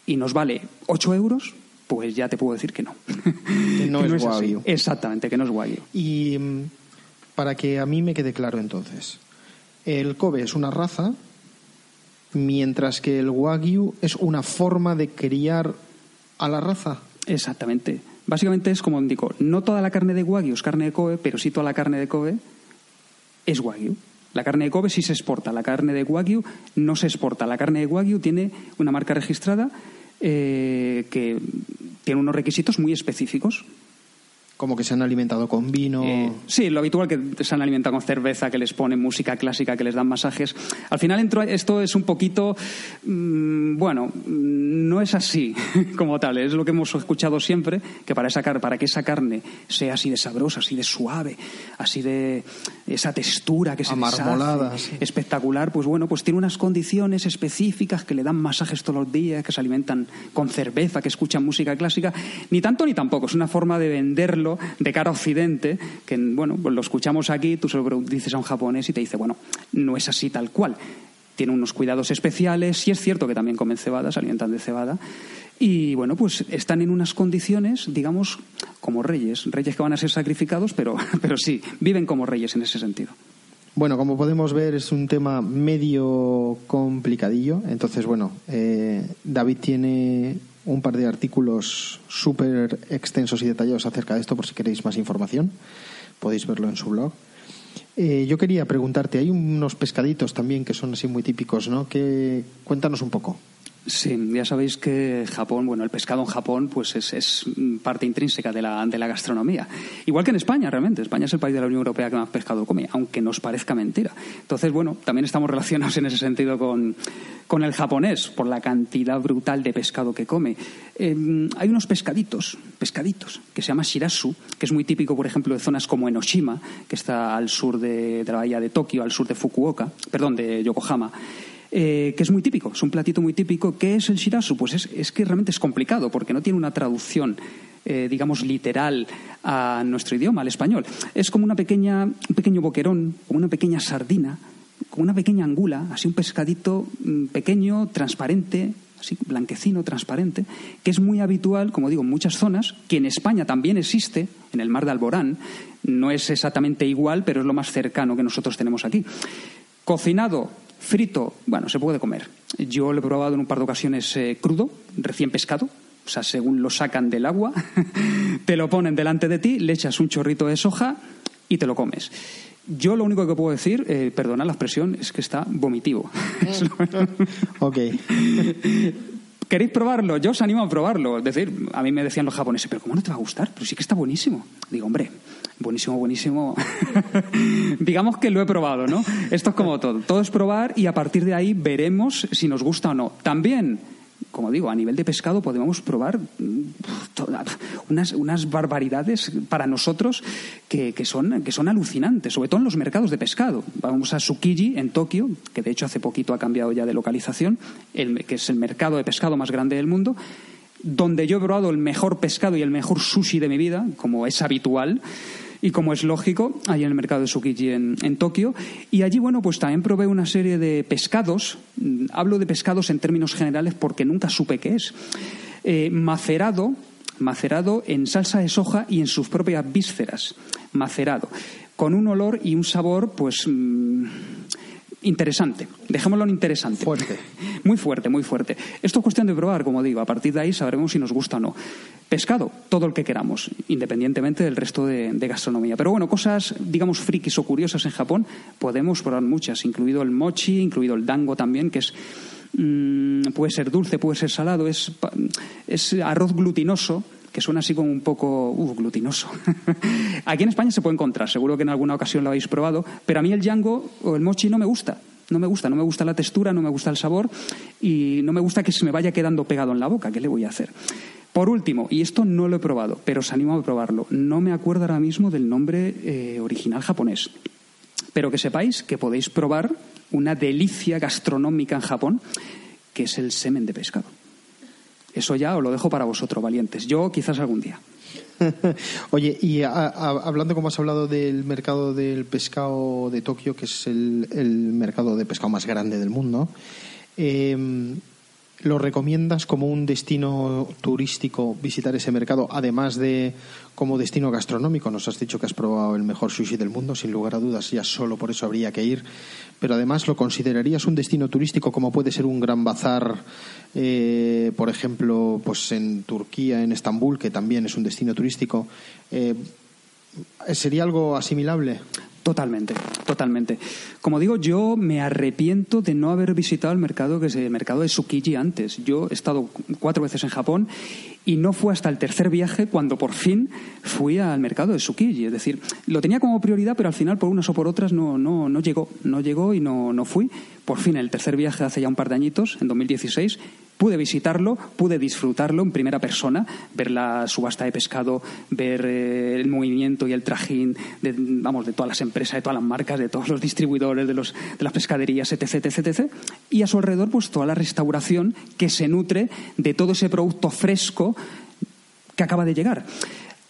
y nos vale 8 euros, pues ya te puedo decir que no. Que no es wagyu. Exactamente, que no es wagyu. Y mm, para que a mí me quede claro entonces, el Kobe es una raza, mientras que el Wagyu es una forma de criar a la raza. Exactamente. Básicamente es como digo, no toda la carne de Wagyu es carne de Kobe, pero sí toda la carne de Kobe es Wagyu. La carne de Kobe sí se exporta, la carne de Wagyu no se exporta. La carne de Wagyu tiene una marca registrada eh, que tiene unos requisitos muy específicos. Como que se han alimentado con vino. Eh, sí, lo habitual que se han alimentado con cerveza, que les ponen música clásica, que les dan masajes. Al final entro- esto es un poquito, mm, bueno, no es así como tal. Es lo que hemos escuchado siempre, que para, esa, para que esa carne sea así de sabrosa, así de suave, así de esa textura que se deshace, Amarmolada, sí. espectacular, pues bueno, pues tiene unas condiciones específicas que le dan masajes todos los días, que se alimentan con cerveza, que escuchan música clásica, ni tanto ni tampoco, es una forma de venderlo de cara a Occidente, que bueno, pues lo escuchamos aquí, tú se dices a un japonés y te dice, bueno, no es así tal cual. Tiene unos cuidados especiales, sí es cierto que también comen cebada, se alimentan de cebada, y bueno, pues están en unas condiciones, digamos, como reyes, reyes que van a ser sacrificados, pero, pero sí, viven como reyes en ese sentido. Bueno, como podemos ver, es un tema medio complicadillo. Entonces, bueno, eh, David tiene un par de artículos súper extensos y detallados acerca de esto, por si queréis más información. Podéis verlo en su blog. Eh, yo quería preguntarte, hay unos pescaditos también que son así muy típicos, ¿no? Que cuéntanos un poco. Sí, ya sabéis que Japón, bueno, el pescado en Japón pues es, es parte intrínseca de la, de la gastronomía. Igual que en España, realmente. España es el país de la Unión Europea que más pescado come, aunque nos parezca mentira. Entonces, bueno, también estamos relacionados en ese sentido con, con el japonés, por la cantidad brutal de pescado que come. Eh, hay unos pescaditos, pescaditos, que se llama shirasu, que es muy típico, por ejemplo, de zonas como Enoshima, que está al sur de, de la bahía de Tokio, al sur de Fukuoka, perdón, de Yokohama eh, que es muy típico, es un platito muy típico. ¿Qué es el shirasu? Pues es, es que realmente es complicado porque no tiene una traducción, eh, digamos, literal a nuestro idioma, al español. Es como una pequeña, un pequeño boquerón, como una pequeña sardina, como una pequeña angula, así un pescadito mm, pequeño, transparente, así blanquecino, transparente, que es muy habitual, como digo, en muchas zonas, que en España también existe, en el mar de Alborán. No es exactamente igual, pero es lo más cercano que nosotros tenemos aquí. Cocinado, frito, bueno, se puede comer. Yo lo he probado en un par de ocasiones eh, crudo, recién pescado. O sea, según lo sacan del agua, te lo ponen delante de ti, le echas un chorrito de soja y te lo comes. Yo lo único que puedo decir, eh, perdona la expresión, es que está vomitivo. Lo- Ok. ¿Queréis probarlo? Yo os animo a probarlo. Es decir, a mí me decían los japoneses, pero ¿cómo no te va a gustar? Pero sí que está buenísimo. Digo, hombre, buenísimo, buenísimo. Digamos que lo he probado, ¿no? Esto es como todo. Todo es probar y a partir de ahí veremos si nos gusta o no. También, como digo, a nivel de pescado podemos probar mm, unas, unas barbaridades para nosotros que, que son, que son alucinantes, sobre todo en los mercados de pescado. Vamos a Tsukiji, en Tokio, que de hecho hace poquito ha cambiado ya de localización, el- que es el mercado de pescado más grande del mundo, donde yo he probado el mejor pescado y el mejor sushi de mi vida, como es habitual. Y como es lógico, ahí en el mercado de Tsukiji en, en Tokio. Y allí, bueno, pues también probé una serie de pescados. Mm, Hablo de pescados en términos generales porque nunca supe qué es. Eh, macerado, macerado en salsa de soja y en sus propias vísceras. Macerado. Con un olor y un sabor, pues. mm, interesante. Dejémoslo en interesante. Fuerte. Muy fuerte, muy fuerte. Esto es cuestión de probar, como digo. A partir de ahí sabremos si nos gusta o no. Pescado, todo el que queramos, independientemente del resto de, de gastronomía. Pero bueno, cosas, digamos, frikis o curiosas en Japón, podemos probar muchas, incluido el mochi, incluido el dango también, que es. mm, puede ser dulce, puede ser salado, es, es arroz glutinoso, que suena así como un poco uh, glutinoso. Aquí en España se puede encontrar, seguro que en alguna ocasión lo habéis probado, pero a mí el yango o el mochi no me gusta. No me gusta, no me gusta la textura, no me gusta el sabor y no me gusta que se me vaya quedando pegado en la boca. ¿Qué le voy a hacer? Por último, y esto no lo he probado, pero os animo a probarlo, no me acuerdo ahora mismo del nombre eh, original japonés. Pero que sepáis que podéis probar una delicia gastronómica en Japón, que es el semen de pescado. Eso ya os lo dejo para vosotros, valientes. Yo quizás algún día. Oye, y hablando como has hablado del mercado del pescado de Tokio, que es el, mercado de pescado más grande del mundo, eh, ¿Lo recomiendas como un destino turístico visitar ese mercado, además de como destino gastronómico? Nos has dicho que has probado el mejor sushi del mundo, sin lugar a dudas, ya solo por eso habría que ir. Pero además, ¿lo considerarías un destino turístico como puede ser un gran bazar, eh, por ejemplo, pues en Turquía, en Estambul, que también es un destino turístico? Eh, ¿Sería algo asimilable? Totalmente, totalmente. Como digo, yo me arrepiento de no haber visitado el mercado que es el mercado de Tsukiji antes. Yo he estado cuatro veces en Japón y no fue hasta el tercer viaje cuando por fin fui al mercado de Tsukiji. Es decir, lo tenía como prioridad, pero al final por unas o por otras no, no, no llegó, no llegó y no, no fui. Por fin, el tercer viaje hace ya un par de añitos, en 2016, pude visitarlo, pude disfrutarlo en primera persona, ver la subasta de pescado, ver eh, el movimiento y el trajín de, vamos, de todas las empresas, de todas las marcas, de todos los distribuidores, de, los, de las pescaderías, etc, etc, etc. Y a su alrededor, pues toda la restauración que se nutre de todo ese producto fresco que acaba de llegar.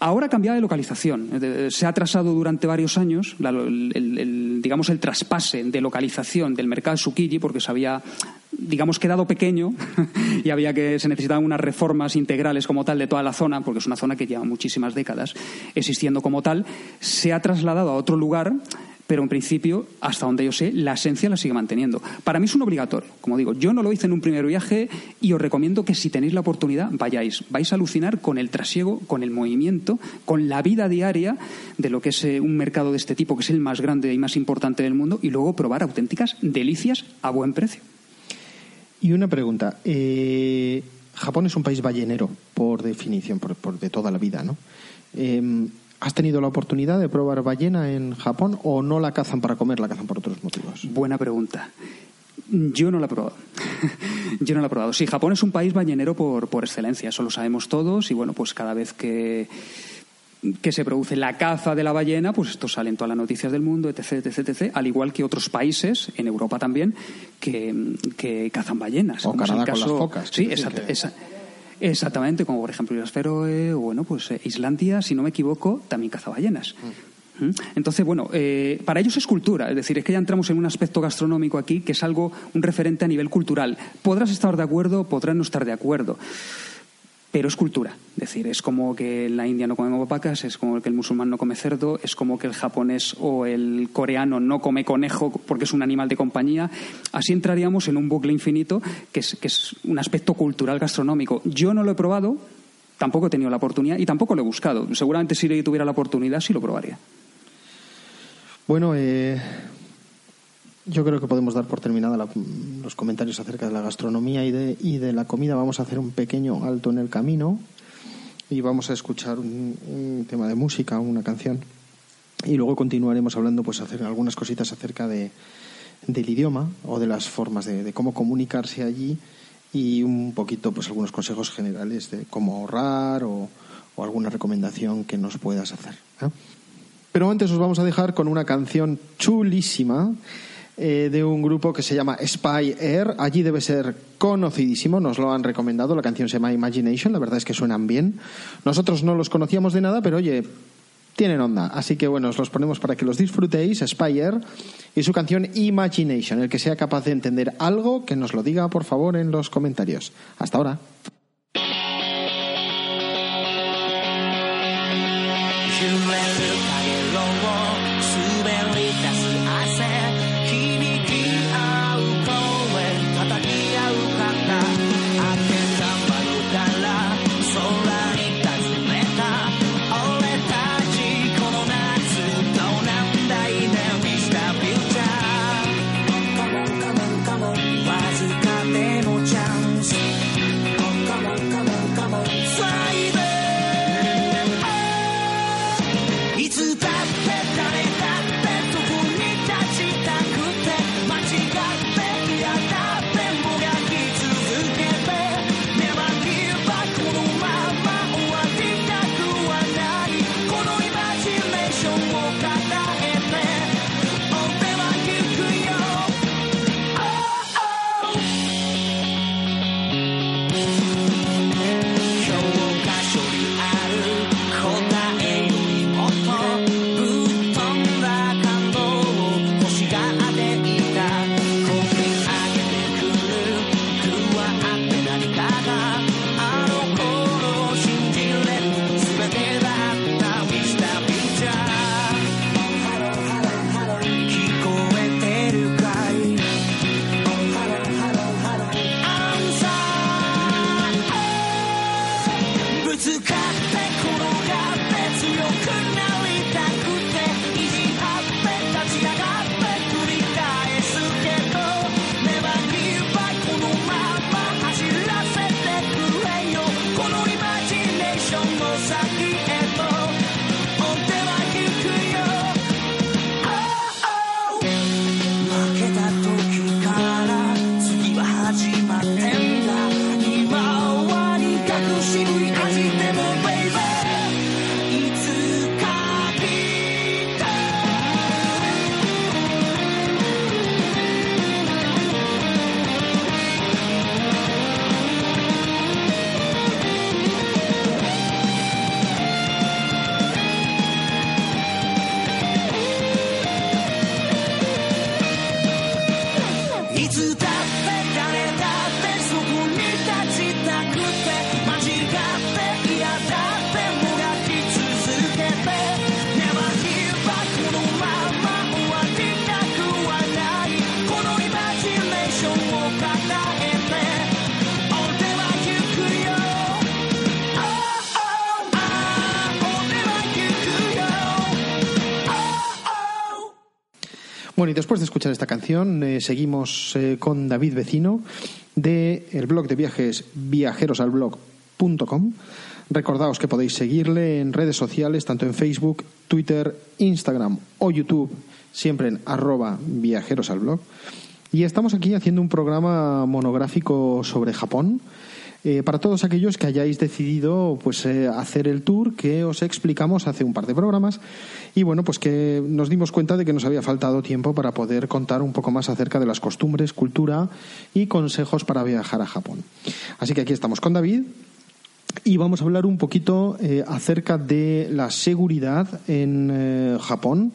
Ahora ha cambiado de localización. Se ha atrasado durante varios años el, digamos, el traspase de localización del mercado Tsukiji porque se había, digamos, quedado pequeño y había que se necesitaban unas reformas integrales como tal de toda la zona, porque es una zona que lleva muchísimas décadas existiendo como tal. Se ha trasladado a otro lugar pero en principio, hasta donde yo sé, la esencia la sigue manteniendo. Para mí es un obligatorio, como digo, yo no lo hice en un primer viaje y os recomiendo que si tenéis la oportunidad vayáis. Vais a alucinar con el trasiego, con el movimiento, con la vida diaria de lo que es eh, un mercado de este tipo, que es el más grande y más importante del mundo, y luego probar auténticas delicias a buen precio. Y una pregunta. Eh, Japón es un país ballenero, por definición, por, de toda la vida, ¿no? Em, ¿Has tenido la oportunidad de probar ballena en Japón o no la cazan para comer, la cazan por otros motivos? Buena pregunta. Yo no la he probado. Yo no la he probado. Sí, Japón es un país ballenero por, por excelencia, eso lo sabemos todos y bueno, pues cada vez que, que se produce la caza de la ballena, pues esto sale en todas las noticias del mundo, etc, etc, etc, al igual que otros países, en Europa también, que, cazan ballenas. O Canadá con las focas. Sí. Exactamente, como por ejemplo las Feroe o bueno, pues eh, Islandia, si no me equivoco, también caza ballenas. Mm. ¿Mm? Entonces, bueno, eh, para ellos es cultura, es decir, es que ya entramos en un aspecto gastronómico aquí que es algo, un referente a nivel cultural. Podrás estar de acuerdo, podrás no estar de acuerdo pero es cultura. Es decir, es como que la India no comemos vacas, es como que el musulmán no come cerdo, es como que el japonés o el coreano no come conejo porque es un animal de compañía. Así entraríamos en un bucle infinito que es, que es un aspecto cultural gastronómico. Yo no lo he probado, tampoco he tenido la oportunidad y tampoco lo he buscado. Seguramente si tuviera la oportunidad sí lo probaría. Bueno, eh, yo creo que podemos dar por terminada los comentarios acerca de la gastronomía y de, y de la comida. Vamos a hacer un pequeño alto en el camino y vamos a escuchar un, tema de música, una canción. Y luego continuaremos hablando, pues, hacer algunas cositas acerca de, del idioma o de las formas de, cómo comunicarse allí y un poquito, pues, algunos consejos generales de cómo ahorrar o, alguna recomendación que nos puedas hacer. ¿eh? Pero antes os vamos a dejar con una canción chulísima eh, de un grupo que se llama Spy Air. Allí debe ser conocidísimo, nos lo han recomendado. La canción se llama Imagination, la verdad es que suenan bien. Nosotros no los conocíamos de nada, pero oye, tienen onda. Así que bueno, os los ponemos para que los disfrutéis. Spy Air y su canción Imagination. El que sea capaz de entender algo, que nos lo diga por favor en los comentarios. Hasta ahora. Y después de escuchar esta canción, eh, seguimos eh, con David Vecino de el blog de viajes viajerosalblog.com. Recordaos que podéis seguirle en redes sociales, tanto en Facebook, Twitter, Instagram o YouTube, siempre en arroba viajerosalblog. Y estamos aquí haciendo un programa monográfico sobre Japón. Eh, para todos aquellos que hayáis decidido pues hacer el tour que os explicamos hace un par de programas y bueno, pues que nos dimos cuenta de que nos había faltado tiempo para poder contar un poco más acerca de las costumbres, cultura y consejos para viajar a Japón. Así que aquí estamos con David y vamos a hablar un poquito eh, acerca de la seguridad en eh, Japón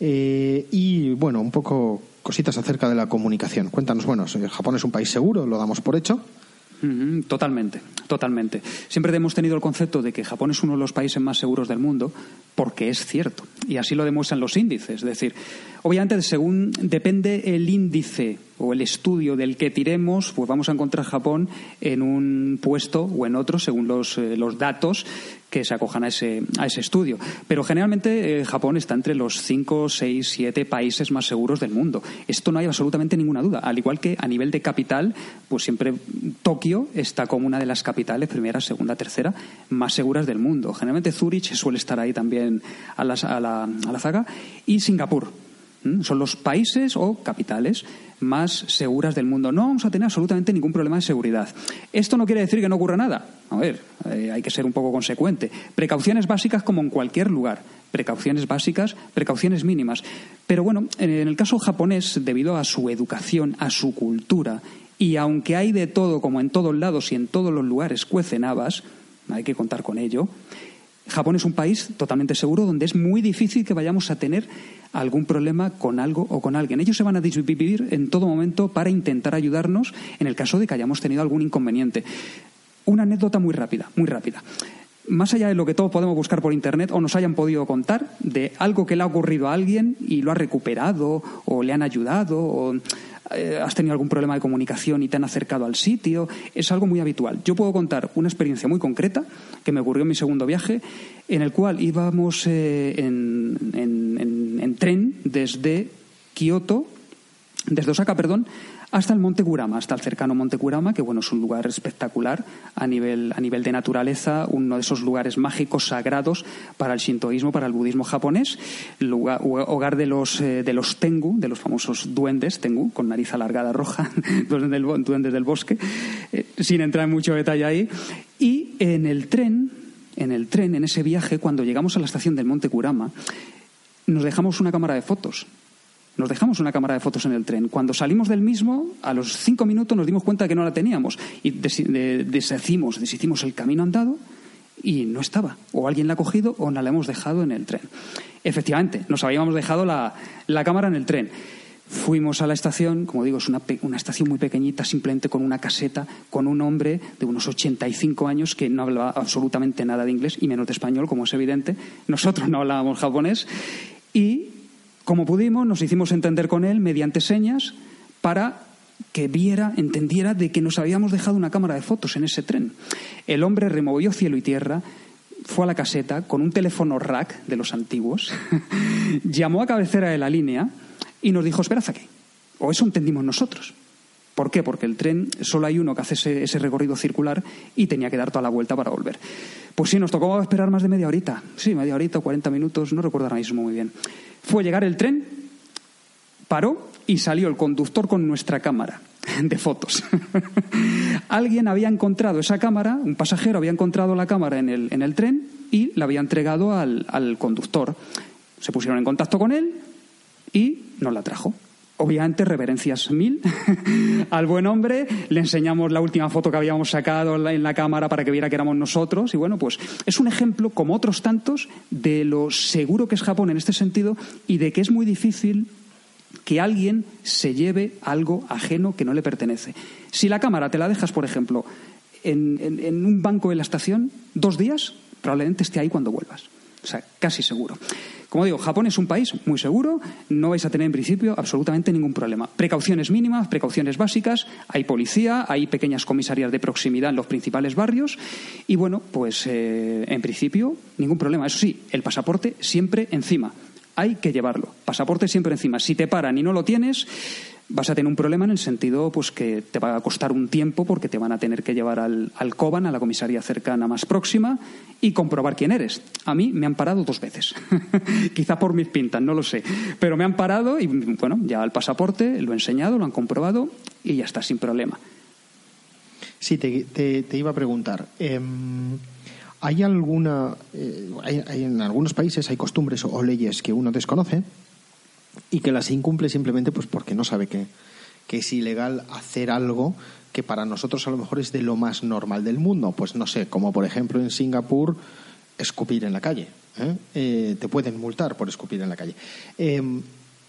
eh, y bueno, un poco cositas acerca de la comunicación. Cuéntanos, bueno, Japón es un país seguro, lo damos por hecho. Totalmente, totalmente. Siempre hemos tenido el concepto de que Japón es uno de los países más seguros del mundo, porque es cierto. Y así lo demuestran los índices. Es decir, obviamente, según depende el índice o el estudio del que tiremos, pues vamos a encontrar Japón en un puesto o en otro, según los, eh, los datos que se acojan a ese, a ese estudio. Pero generalmente eh, Japón está entre los 5, 6, 7 países más seguros del mundo. Esto no hay absolutamente ninguna duda. Al igual que a nivel de capital, pues siempre Tokio está como una de las capitales, primera, segunda, tercera, más seguras del mundo. Generalmente Zurich suele estar ahí también a la, a la, a la zaga. Y Singapur, son los países o capitales más seguras del mundo. No vamos a tener absolutamente ningún problema de seguridad. Esto no quiere decir que no ocurra nada. A ver, eh, hay que ser un poco consecuente. Precauciones básicas como en cualquier lugar. Precauciones básicas, precauciones mínimas. Pero bueno, en el caso japonés, debido a su educación, a su cultura, y aunque hay de todo, como en todos lados y en todos los lugares cuecen habas, hay que contar con ello, Japón es un país totalmente seguro donde es muy difícil que vayamos a tener algún problema con algo o con alguien. Ellos se van a dividir en todo momento para intentar ayudarnos en el caso de que hayamos tenido algún inconveniente. Una anécdota muy rápida, muy rápida. Más allá de lo que todos podemos buscar por internet o nos hayan podido contar de algo que le ha ocurrido a alguien y lo ha recuperado o le han ayudado o eh, has tenido algún problema de comunicación y te han acercado al sitio, es algo muy habitual. Yo puedo contar una experiencia muy concreta que me ocurrió en mi segundo viaje, en el cual íbamos eh, en, en tren desde Kioto, desde Osaka, perdón, hasta el Monte Kurama, hasta el cercano Monte Kurama, que bueno, es un lugar espectacular a nivel, a nivel de naturaleza, uno de esos lugares mágicos sagrados para el shintoísmo, para el budismo japonés, lugar, hogar de los, eh, de los tengu, de los famosos duendes, tengu, con nariz alargada roja, duendes del, bosque, eh, sin entrar en mucho detalle ahí. Y en el tren, en el tren, en ese viaje, cuando llegamos a la estación del Monte Kurama, nos dejamos una cámara de fotos nos dejamos una cámara de fotos en el tren. Cuando salimos del mismo, a los cinco minutos nos dimos cuenta de que no la teníamos y deshicimos, deshicimos el camino andado y no estaba. O alguien la ha cogido o la hemos dejado en el tren. Efectivamente, nos habíamos dejado la, cámara en el tren. Fuimos a la estación, como digo, es una, una, estación muy pequeñita, simplemente con una caseta, con un hombre de unos 85 años que no hablaba absolutamente nada de inglés y menos de español, como es evidente. Nosotros no hablábamos japonés. Y como pudimos, nos hicimos entender con él mediante señas para que viera, entendiera de que nos habíamos dejado una cámara de fotos en ese tren. El hombre removió cielo y tierra, fue a la caseta con un teléfono rack de los antiguos, llamó a cabecera de la línea y nos dijo, esperad aquí. O eso entendimos nosotros. ¿Por qué? Porque el tren solo hay uno que hace ese, recorrido circular y tenía que dar toda la vuelta para volver. Pues sí, nos tocó esperar más de media horita. Sí, media horita o 40 minutos, no recuerdo ahora mismo muy bien. Fue llegar el tren, paró y salió el conductor con nuestra cámara de fotos. Alguien había encontrado esa cámara, un pasajero había encontrado la cámara en el, en el tren y la había entregado al, al conductor. Se pusieron en contacto con él y nos la trajo. Obviamente, reverencias mil al buen hombre. Le enseñamos la última foto que habíamos sacado en la cámara para que viera que éramos nosotros. Y bueno, pues es un ejemplo, como otros tantos, de lo seguro que es Japón en este sentido y de que es muy difícil que alguien se lleve algo ajeno que no le pertenece. Si la cámara te la dejas, por ejemplo, en, en un banco de la estación, dos días, probablemente esté ahí cuando vuelvas. O sea, casi seguro. Como digo, Japón es un país muy seguro, no vais a tener en principio absolutamente ningún problema. Precauciones mínimas, precauciones básicas, hay policía, hay pequeñas comisarías de proximidad en los principales barrios y bueno, pues eh, en principio ningún problema. Eso sí, el pasaporte siempre encima. Hay que llevarlo. Pasaporte siempre encima. Si te paran y no lo tienes, vas a tener un problema en el sentido pues que te va a costar un tiempo porque te van a tener que llevar al, al COBAN, a la comisaría cercana más próxima, y comprobar quién eres. A mí me han parado dos veces. Quizá por mis pintas, no lo sé. Pero me han parado y, bueno, ya el pasaporte lo he enseñado, lo han comprobado y ya está, sin problema. Sí, te, iba a preguntar. Em, ¿Hay alguna. Eh, hay, en algunos países hay costumbres o leyes que uno desconoce y que las incumple simplemente pues porque no sabe que, que es ilegal hacer algo que para nosotros a lo mejor es de lo más normal del mundo. Pues no sé, como por ejemplo en Singapur, escupir en la calle. ¿eh? Eh, te pueden multar por escupir en la calle. Em,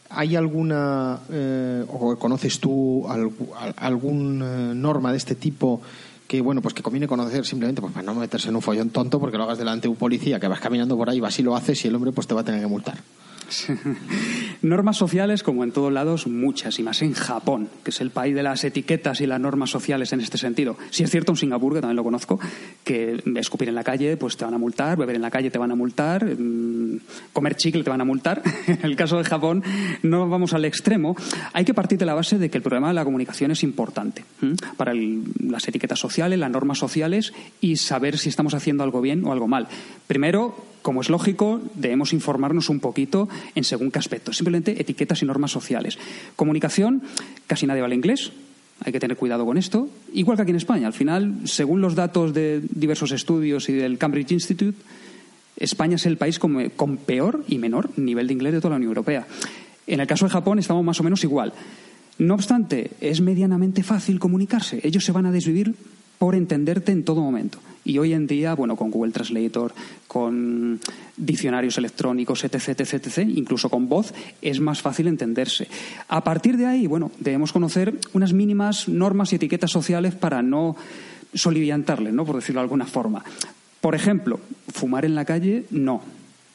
¿Hay alguna, eh, o conoces tú alguna norma de este tipo que bueno pues que conviene conocer simplemente pues para no meterse en un follón tonto porque lo hagas delante de un policía que vas caminando por ahí vas y lo haces y el hombre pues te va a tener que multar normas sociales, como en todos lados, muchas, y más en Japón, que es el país de las etiquetas y las normas sociales en este sentido. Si es cierto, en Singapur, que también lo conozco, que escupir en la calle, pues te van a multar, beber en la calle te van a multar, mm, comer chicle te van a multar. en el caso de Japón, no vamos al extremo. Hay que partir de la base de que el problema de la comunicación es importante para las etiquetas sociales, las normas sociales y saber si estamos haciendo algo bien o algo mal. Primero, como es lógico, debemos informarnos un poquito en según qué aspecto. Simplemente etiquetas y normas sociales. Comunicación, casi nadie habla inglés. Hay que tener cuidado con esto. Igual que aquí en España. Al final, según los datos de diversos estudios y del Cambridge Institute, España es el país con, con peor y menor nivel de inglés de toda la Unión Europea. En el caso de Japón estamos más o menos igual. No obstante, es medianamente fácil comunicarse. Ellos se van a desvivir por entenderte en todo momento. Y hoy en día, bueno, con Google Translator, con diccionarios electrónicos, etc., etc., etc., incluso con voz, es más fácil entenderse. A partir de ahí, bueno, debemos conocer unas mínimas normas y etiquetas sociales para no soliviantarle, ¿no? Por decirlo de alguna forma. Por ejemplo, fumar en la calle, no.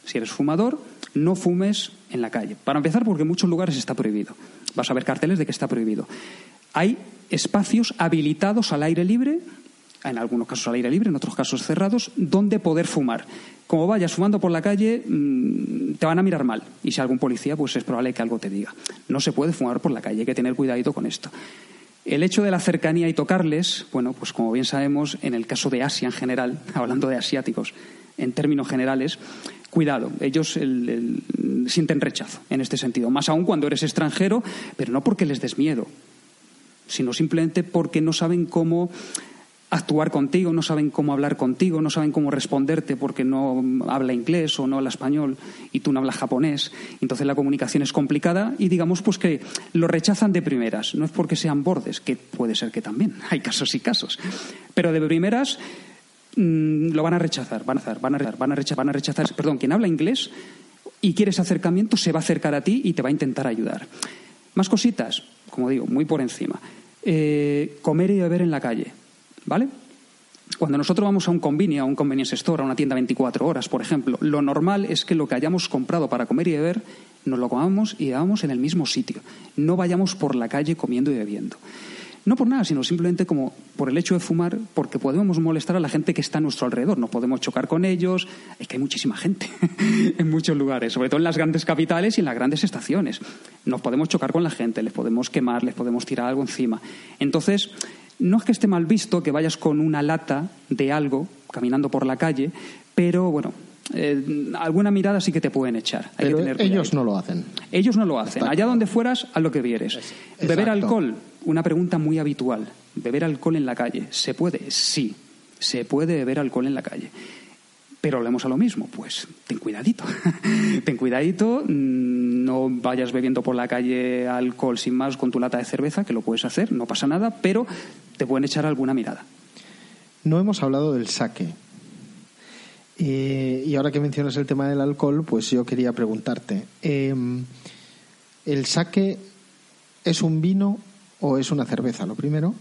Si eres fumador, no fumes en la calle. Para empezar, porque en muchos lugares está prohibido. Vas a ver carteles de que está prohibido. Hay espacios habilitados al aire libre en algunos casos al aire libre, en otros casos cerrados, donde poder fumar. Como vayas fumando por la calle, mm, te van a mirar mal. Y si algún policía, pues es probable que algo te diga. No se puede fumar por la calle, hay que tener cuidadito con esto. El hecho de la cercanía y tocarles, bueno, pues como bien sabemos, en el caso de Asia en general, hablando de asiáticos en términos generales, cuidado, ellos sienten rechazo en este sentido, más aún cuando eres extranjero, pero no porque les des miedo, sino simplemente porque no saben cómo actuar contigo, no saben cómo hablar contigo, no saben cómo responderte porque no habla inglés o no habla español y tú no hablas japonés. Entonces la comunicación es complicada y digamos pues que lo rechazan de primeras. No es porque sean bordes, que puede ser que también, hay casos y casos. Pero de primeras mm, lo van a rechazar, van a, rechazar, van a rechazar, van a rechazar. Perdón, quien habla inglés y quiere ese acercamiento se va a acercar a ti y te va a intentar ayudar. Más cositas, como digo, muy por encima. Eh, comer y beber en la calle ¿Vale? Cuando nosotros vamos a un convenio, a un convenience store, a una tienda 24 horas, por ejemplo, lo normal es que lo que hayamos comprado para comer y beber nos lo comamos y bebamos en el mismo sitio. No vayamos por la calle comiendo y bebiendo. No por nada, sino simplemente como por el hecho de fumar, porque podemos molestar a la gente que está a nuestro alrededor. Nos podemos chocar con ellos. Es que hay muchísima gente en muchos lugares, sobre todo en las grandes capitales y en las grandes estaciones. Nos podemos chocar con la gente, les podemos quemar, les podemos tirar algo encima. Entonces, no es que esté mal visto que vayas con una lata de algo caminando por la calle, pero bueno, eh, alguna mirada sí que te pueden echar. Pero ellos no lo hacen. Ellos no lo hacen. Allá donde fueras, haz lo que vieres. Beber alcohol, una pregunta muy habitual. ¿Beber alcohol en la calle? ¿Se puede? Sí, se puede beber alcohol en la calle. Pero hablemos a lo mismo, pues ten cuidadito. ten cuidadito, mm, no vayas bebiendo por la calle alcohol sin más con tu lata de cerveza, que lo puedes hacer, no pasa nada, pero te pueden echar alguna mirada. No hemos hablado del saque. Eh, y ahora que mencionas el tema del alcohol, pues yo quería preguntarte, em, ¿el saque es un vino o es una cerveza? Lo primero,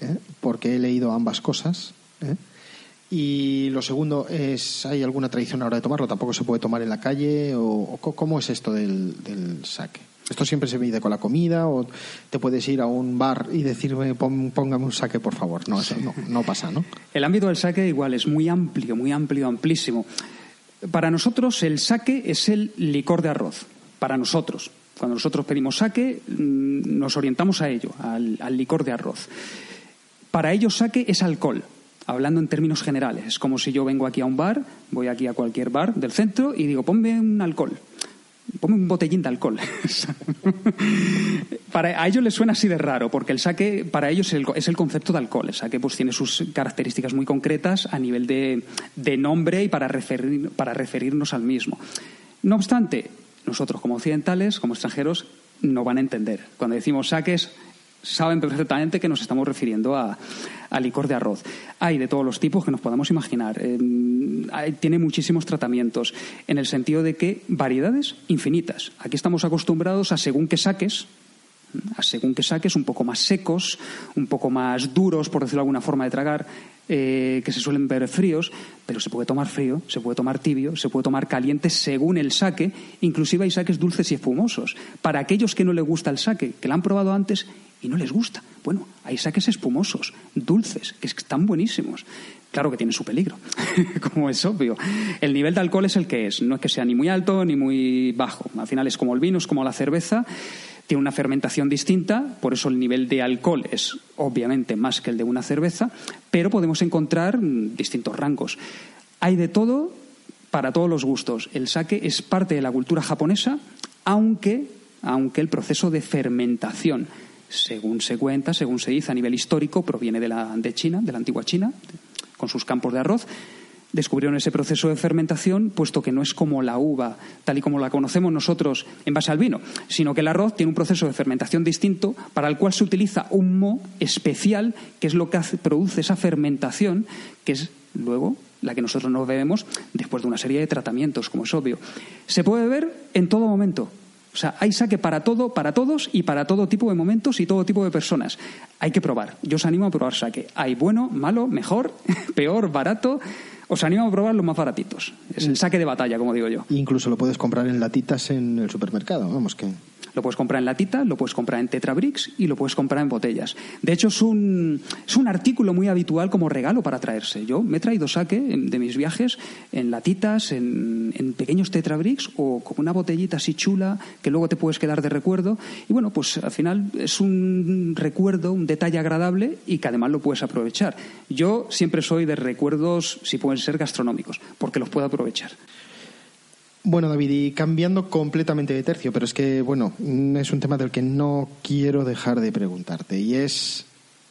¿eh? porque he leído ambas cosas. ¿eh? Y lo segundo es, ¿hay alguna tradición ahora de tomarlo? ¿Tampoco se puede tomar en la calle? ¿O, cómo es esto del, saque? ¿Esto siempre se mide con la comida o te puedes ir a un bar y decirme póngame un saque, por favor? No, eso no, no pasa, ¿no? El ámbito del saque igual es muy amplio, muy amplio, amplísimo. Para nosotros el saque es el licor de arroz, para nosotros. Cuando nosotros pedimos saque, mm, nos orientamos a ello, al, al licor de arroz. Para ellos saque es alcohol, hablando en términos generales. Es como si yo vengo aquí a un bar, voy aquí a cualquier bar del centro y digo, ponme un alcohol ponme un botellín de alcohol. para, a ellos les suena así de raro, porque el saque para ellos es el, es el, concepto de alcohol. El saque pues tiene sus características muy concretas a nivel de, de nombre y para, referir, para referirnos al mismo. No obstante, nosotros como occidentales, como extranjeros, no van a entender. Cuando decimos saques, saben perfectamente que nos estamos refiriendo a, licor de arroz. Hay de todos los tipos que nos podamos imaginar. Eh, tiene muchísimos tratamientos, en el sentido de que variedades infinitas. Aquí estamos acostumbrados a según que saques, a según que saques, un poco más secos, un poco más duros, por decirlo de alguna forma de tragar, eh, que se suelen ver fríos, pero se puede tomar frío, se puede tomar tibio, se puede tomar caliente según el saque, inclusive hay saques dulces y espumosos. Para aquellos que no les gusta el saque, que lo han probado antes y no les gusta. Bueno, hay saques espumosos, dulces, que están buenísimos. Claro que tiene su peligro, como es obvio. El nivel de alcohol es el que es, no es que sea ni muy alto ni muy bajo. Al final es como el vino, es como la cerveza, tiene una fermentación distinta, por eso el nivel de alcohol es obviamente más que el de una cerveza, pero podemos encontrar mm, distintos rangos. Hay de todo para todos los gustos. El sake es parte de la cultura japonesa, aunque, aunque el proceso de fermentación según se cuenta, según se dice a nivel histórico, proviene de, la, de China, de la antigua China, con sus campos de arroz. Descubrieron ese proceso de fermentación, puesto que no es como la uva, tal y como la conocemos nosotros en base al vino, sino que el arroz tiene un proceso de fermentación distinto para el cual se utiliza un mo especial, que es lo que produce esa fermentación, que es luego la que nosotros nos bebemos después de una serie de tratamientos, como es obvio. Se puede beber en todo momento, o sea, hay saque para todo, para todos y para todo tipo de momentos y todo tipo de personas. Hay que probar. Yo os animo a probar saque. Hay bueno, malo, mejor, peor, barato. Os animo a probar los más baratitos. Es el saque de batalla, como digo yo. Incluso lo puedes comprar en latitas en el supermercado. Vamos que. Lo puedes comprar en latita, lo puedes comprar en Tetrabricks y lo puedes comprar en botellas. De hecho, es un, es un artículo muy habitual como regalo para traerse. Yo me he traído saque de mis viajes en latitas, en, en pequeños Tetrabricks o como una botellita así chula que luego te puedes quedar de recuerdo. Y bueno, pues al final es un recuerdo, un detalle agradable y que además lo puedes aprovechar. Yo siempre soy de recuerdos, si pueden ser gastronómicos, porque los puedo aprovechar. Bueno, David, y cambiando completamente de tercio, pero es que, bueno, es un tema del que no quiero dejar de preguntarte, y es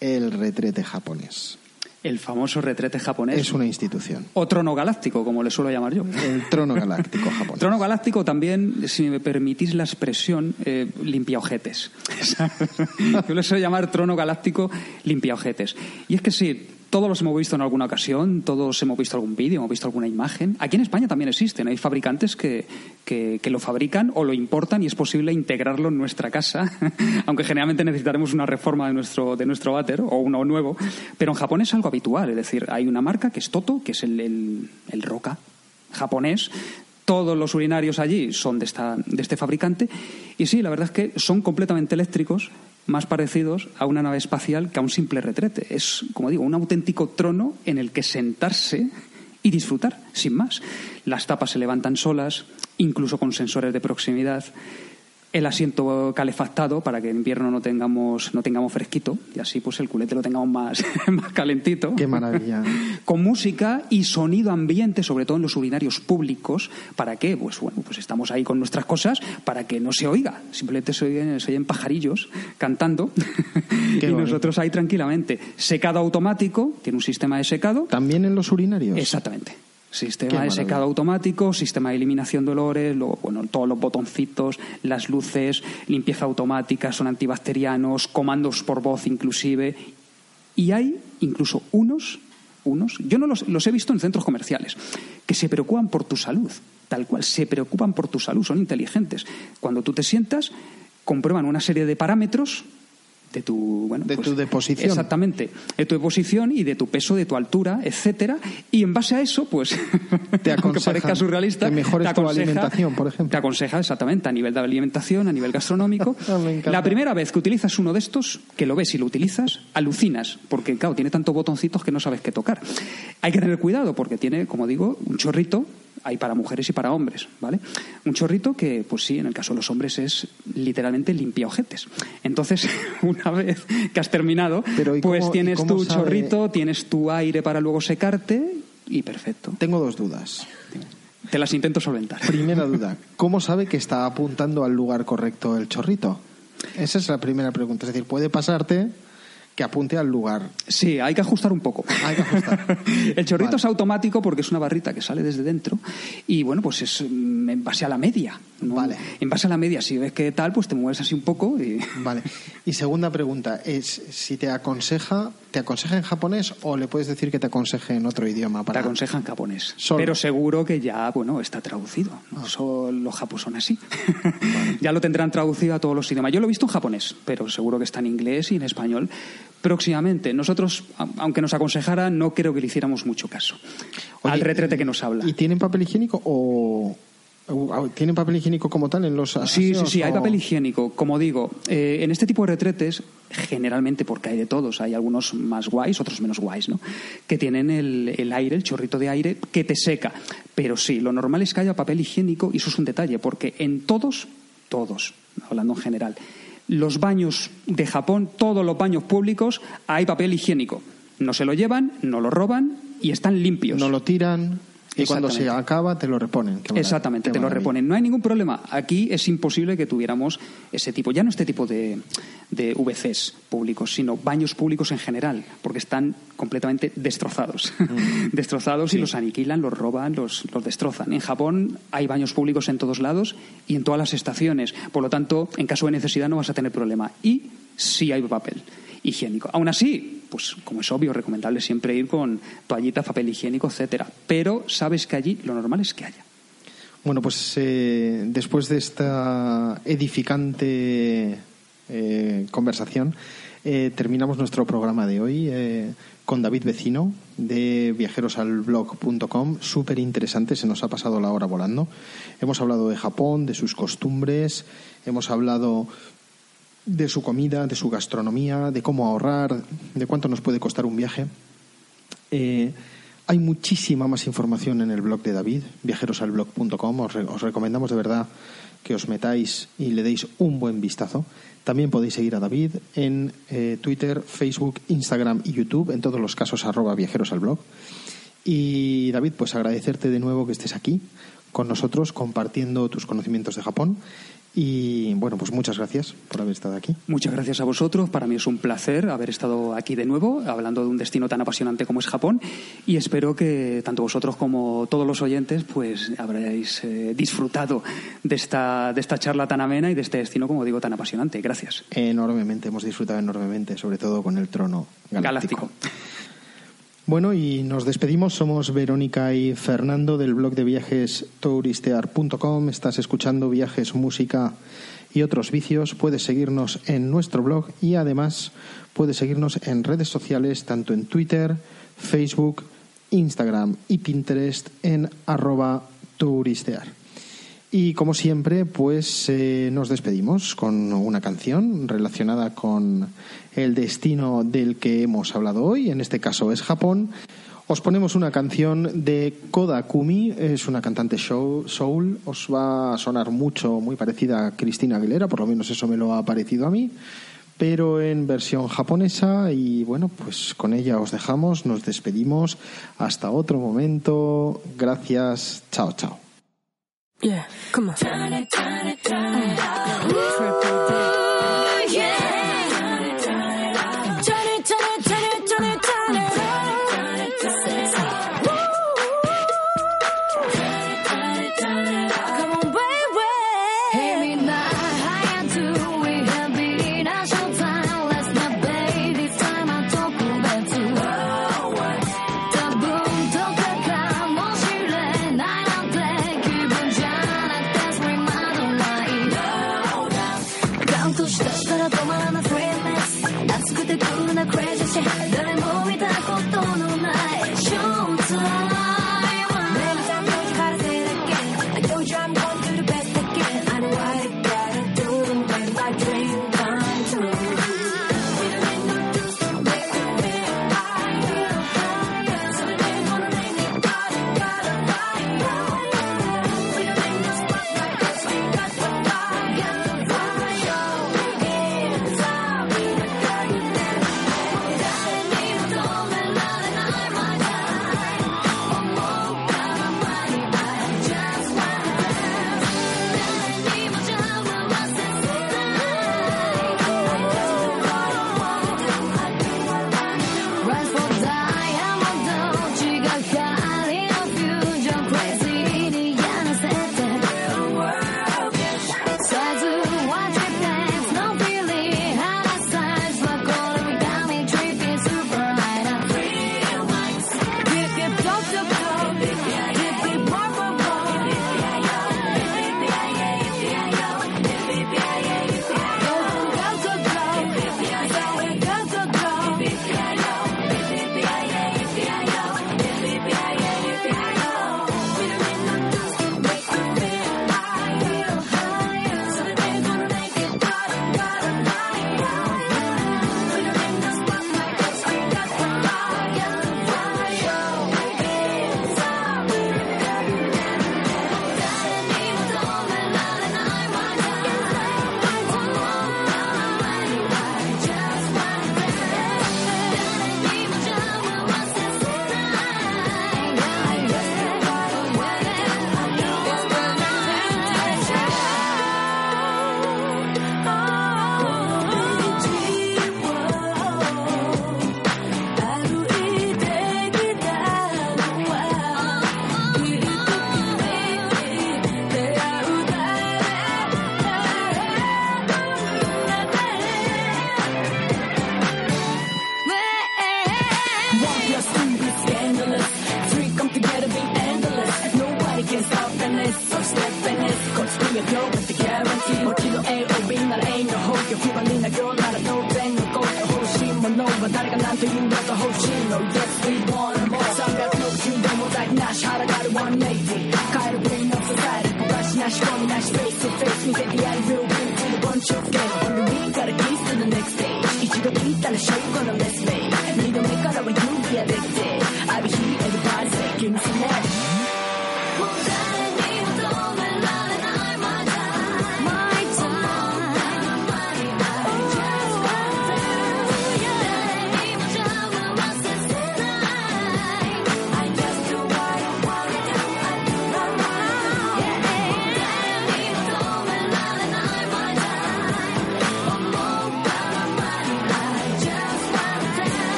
el retrete japonés. El famoso retrete japonés. Es una institución. O trono galáctico, como le suelo llamar yo. El trono galáctico japonés. trono galáctico también, si me permitís la expresión, eh, limpia ojetes. yo le suelo llamar trono galáctico limpia ojetes. Y es que sí, todos los hemos visto en alguna ocasión, todos hemos visto algún vídeo, hemos visto alguna imagen. Aquí en España también existen, hay fabricantes que, que, lo fabrican o lo importan y es posible integrarlo en nuestra casa, aunque generalmente necesitaremos una reforma de nuestro, de nuestro váter o uno nuevo. Pero en Japón es algo habitual, es decir, hay una marca que es Toto, que es el, el, el roca japonés, todos los urinarios allí son de, esta, de este fabricante. Y sí, la verdad es que son completamente eléctricos más parecidos a una nave espacial que a un simple retrete. Es, como digo, un auténtico trono en el que sentarse y disfrutar, sin más. Las tapas se levantan solas, incluso con sensores de proximidad el asiento calefactado para que en invierno no tengamos, no tengamos fresquito y así pues el culete lo tengamos más, más calentito. Qué maravilla. Con música y sonido ambiente, sobre todo en los urinarios públicos. ¿Para qué? Pues bueno, pues estamos ahí con nuestras cosas para que no se oiga. Simplemente se oyen, se oyen pajarillos cantando y nosotros ahí tranquilamente. Secado automático, tiene un sistema de secado. ¿También en los urinarios? Exactamente. Sistema de secado automático, sistema de eliminación de olores, luego, bueno, todos los botoncitos, las luces, limpieza automática, son antibacterianos, comandos por voz inclusive. Y hay incluso unos, unos, yo no los, los he visto en centros comerciales, que se preocupan por tu salud, tal cual, se preocupan por tu salud, son inteligentes. Cuando tú te sientas, comprueban una serie de parámetros de tu bueno de pues, tu deposición. exactamente de tu deposición y de tu peso de tu altura etcétera. Y en base a eso pues te aunque parezca surrealista que mejores tu alimentación por ejemplo. te aconseja exactamente a nivel de alimentación a nivel gastronómico. Ah, la primera vez que utilizas uno de estos que lo ves y lo utilizas alucinas porque claro tiene tantos botoncitos que no sabes qué tocar. Hay que tener cuidado porque tiene como digo un chorrito hay para mujeres y para hombres, ¿vale? Un chorrito que, pues sí, en el caso de los hombres es literalmente limpia ojetes. Entonces, una vez que has terminado, Pero, ¿y pues cómo- tienes tu sabe- chorrito, tienes tu aire para luego secarte y perfecto. tengo dos dudas Te las intento solventar. primera duda cómo sabe que está apuntando al lugar correcto el chorrito esa es la primera pregunta es decir puede pasarte que apunte al lugar Sí, hay que ajustar un poco. Hay que ajustar. El chorrito Vale. es automático porque es una barrita que sale desde dentro y bueno, pues es mm, en base a la media. ¿no? Vale. En base a la media, si ves que tal, pues te mueves así un poco y... Vale. Y segunda pregunta es si te aconseja, ¿te aconseja en japonés o le puedes decir que te aconseje en otro idioma Te para aconsejan japonés. Solo. Pero seguro que ya, bueno, está traducido. ¿no? Eso- los japos son así. ya lo tendrán traducido a todos los idiomas. Yo lo he visto en japonés, pero seguro que está en inglés y en español próximamente. Nosotros, aunque nos aconsejara, no creo que le hiciéramos mucho caso Oye, al retrete que nos habla. ¿Y tienen papel higiénico o- tienen papel higiénico como tal en los Sí, sí, sí, hay papel higiénico. Como digo, eh, en este tipo de retretes, generalmente, porque hay de todos, hay algunos más guays, otros menos guays, ¿no? Que tienen el, el aire, el chorrito de aire, que te seca. Pero sí, lo normal es que haya papel higiénico y eso es un detalle, porque en todos, todos, hablando en general, los baños de Japón, todos los baños públicos, hay papel higiénico. No se lo llevan, no lo roban y están limpios. no lo tiran y cuando se acaba te lo reponen. Qué Exactamente, te lo reponen. No hay ningún problema. Aquí es imposible que tuviéramos ese tipo, ya no este tipo de, de VCs públicos, sino baños públicos en general, porque están completamente destrozados. Mm. destrozados y los aniquilan, los roban, los, los destrozan. En Japón hay baños públicos en todos lados y en todas las estaciones. Por lo tanto, en caso de necesidad no vas a tener problema. Y sí hay papel higiénico. Aún así, pues como es obvio, recomendable siempre ir con toallita, papel higiénico, etcétera. Pero sabes que allí lo normal es que haya. Bueno, pues eh, después de esta edificante eh, conversación, eh, terminamos nuestro programa de hoy con David Vecino de viajerosalblog.com. Súper interesante, se nos ha pasado la hora volando. Hemos hablado de Japón, de sus costumbres, hemos hablado de su comida, de su gastronomía, de cómo ahorrar, de cuánto nos puede costar un viaje. Eh, hay muchísima más información en el blog de David, viajerosalblog.com. Os, os recomendamos de verdad que os metáis y le deis un buen vistazo. También podéis seguir a David en eh, Twitter, Facebook, Instagram y YouTube, en todos los casos arroba viajerosalblog. Y David, pues agradecerte de nuevo que estés aquí con nosotros compartiendo tus conocimientos de Japón. Y bueno, pues muchas gracias por haber estado aquí. Muchas gracias a vosotros. Para mí es un placer haber estado aquí de nuevo, hablando de un destino tan apasionante como es Japón. Y espero que tanto vosotros como todos los oyentes, pues habréis eh, disfrutado de esta, de esta charla tan amena y de este destino, como digo, tan apasionante. Gracias. Enormemente, hemos disfrutado enormemente, sobre todo con el trono galáctico. Galáctico. Bueno, y nos despedimos. Somos Verónica y Fernando del blog de viajes touristear.com. Estás escuchando viajes, música y otros vicios. Puedes seguirnos en nuestro blog y además puedes seguirnos en redes sociales, tanto en Twitter, Facebook, Instagram y Pinterest en arroba touristear. Y como siempre, pues eh, nos despedimos con una canción relacionada con el destino del que hemos hablado hoy, en este caso es Japón. Os ponemos una canción de Koda Kumi, es una cantante show, soul, os va a sonar mucho, muy parecida a Cristina Aguilera, por lo menos eso me lo ha parecido a mí, pero en versión japonesa. Y bueno, pues con ella os dejamos, nos despedimos, hasta otro momento, gracias, chao, chao. Yeah, come on. Turn it, turn it, turn it up.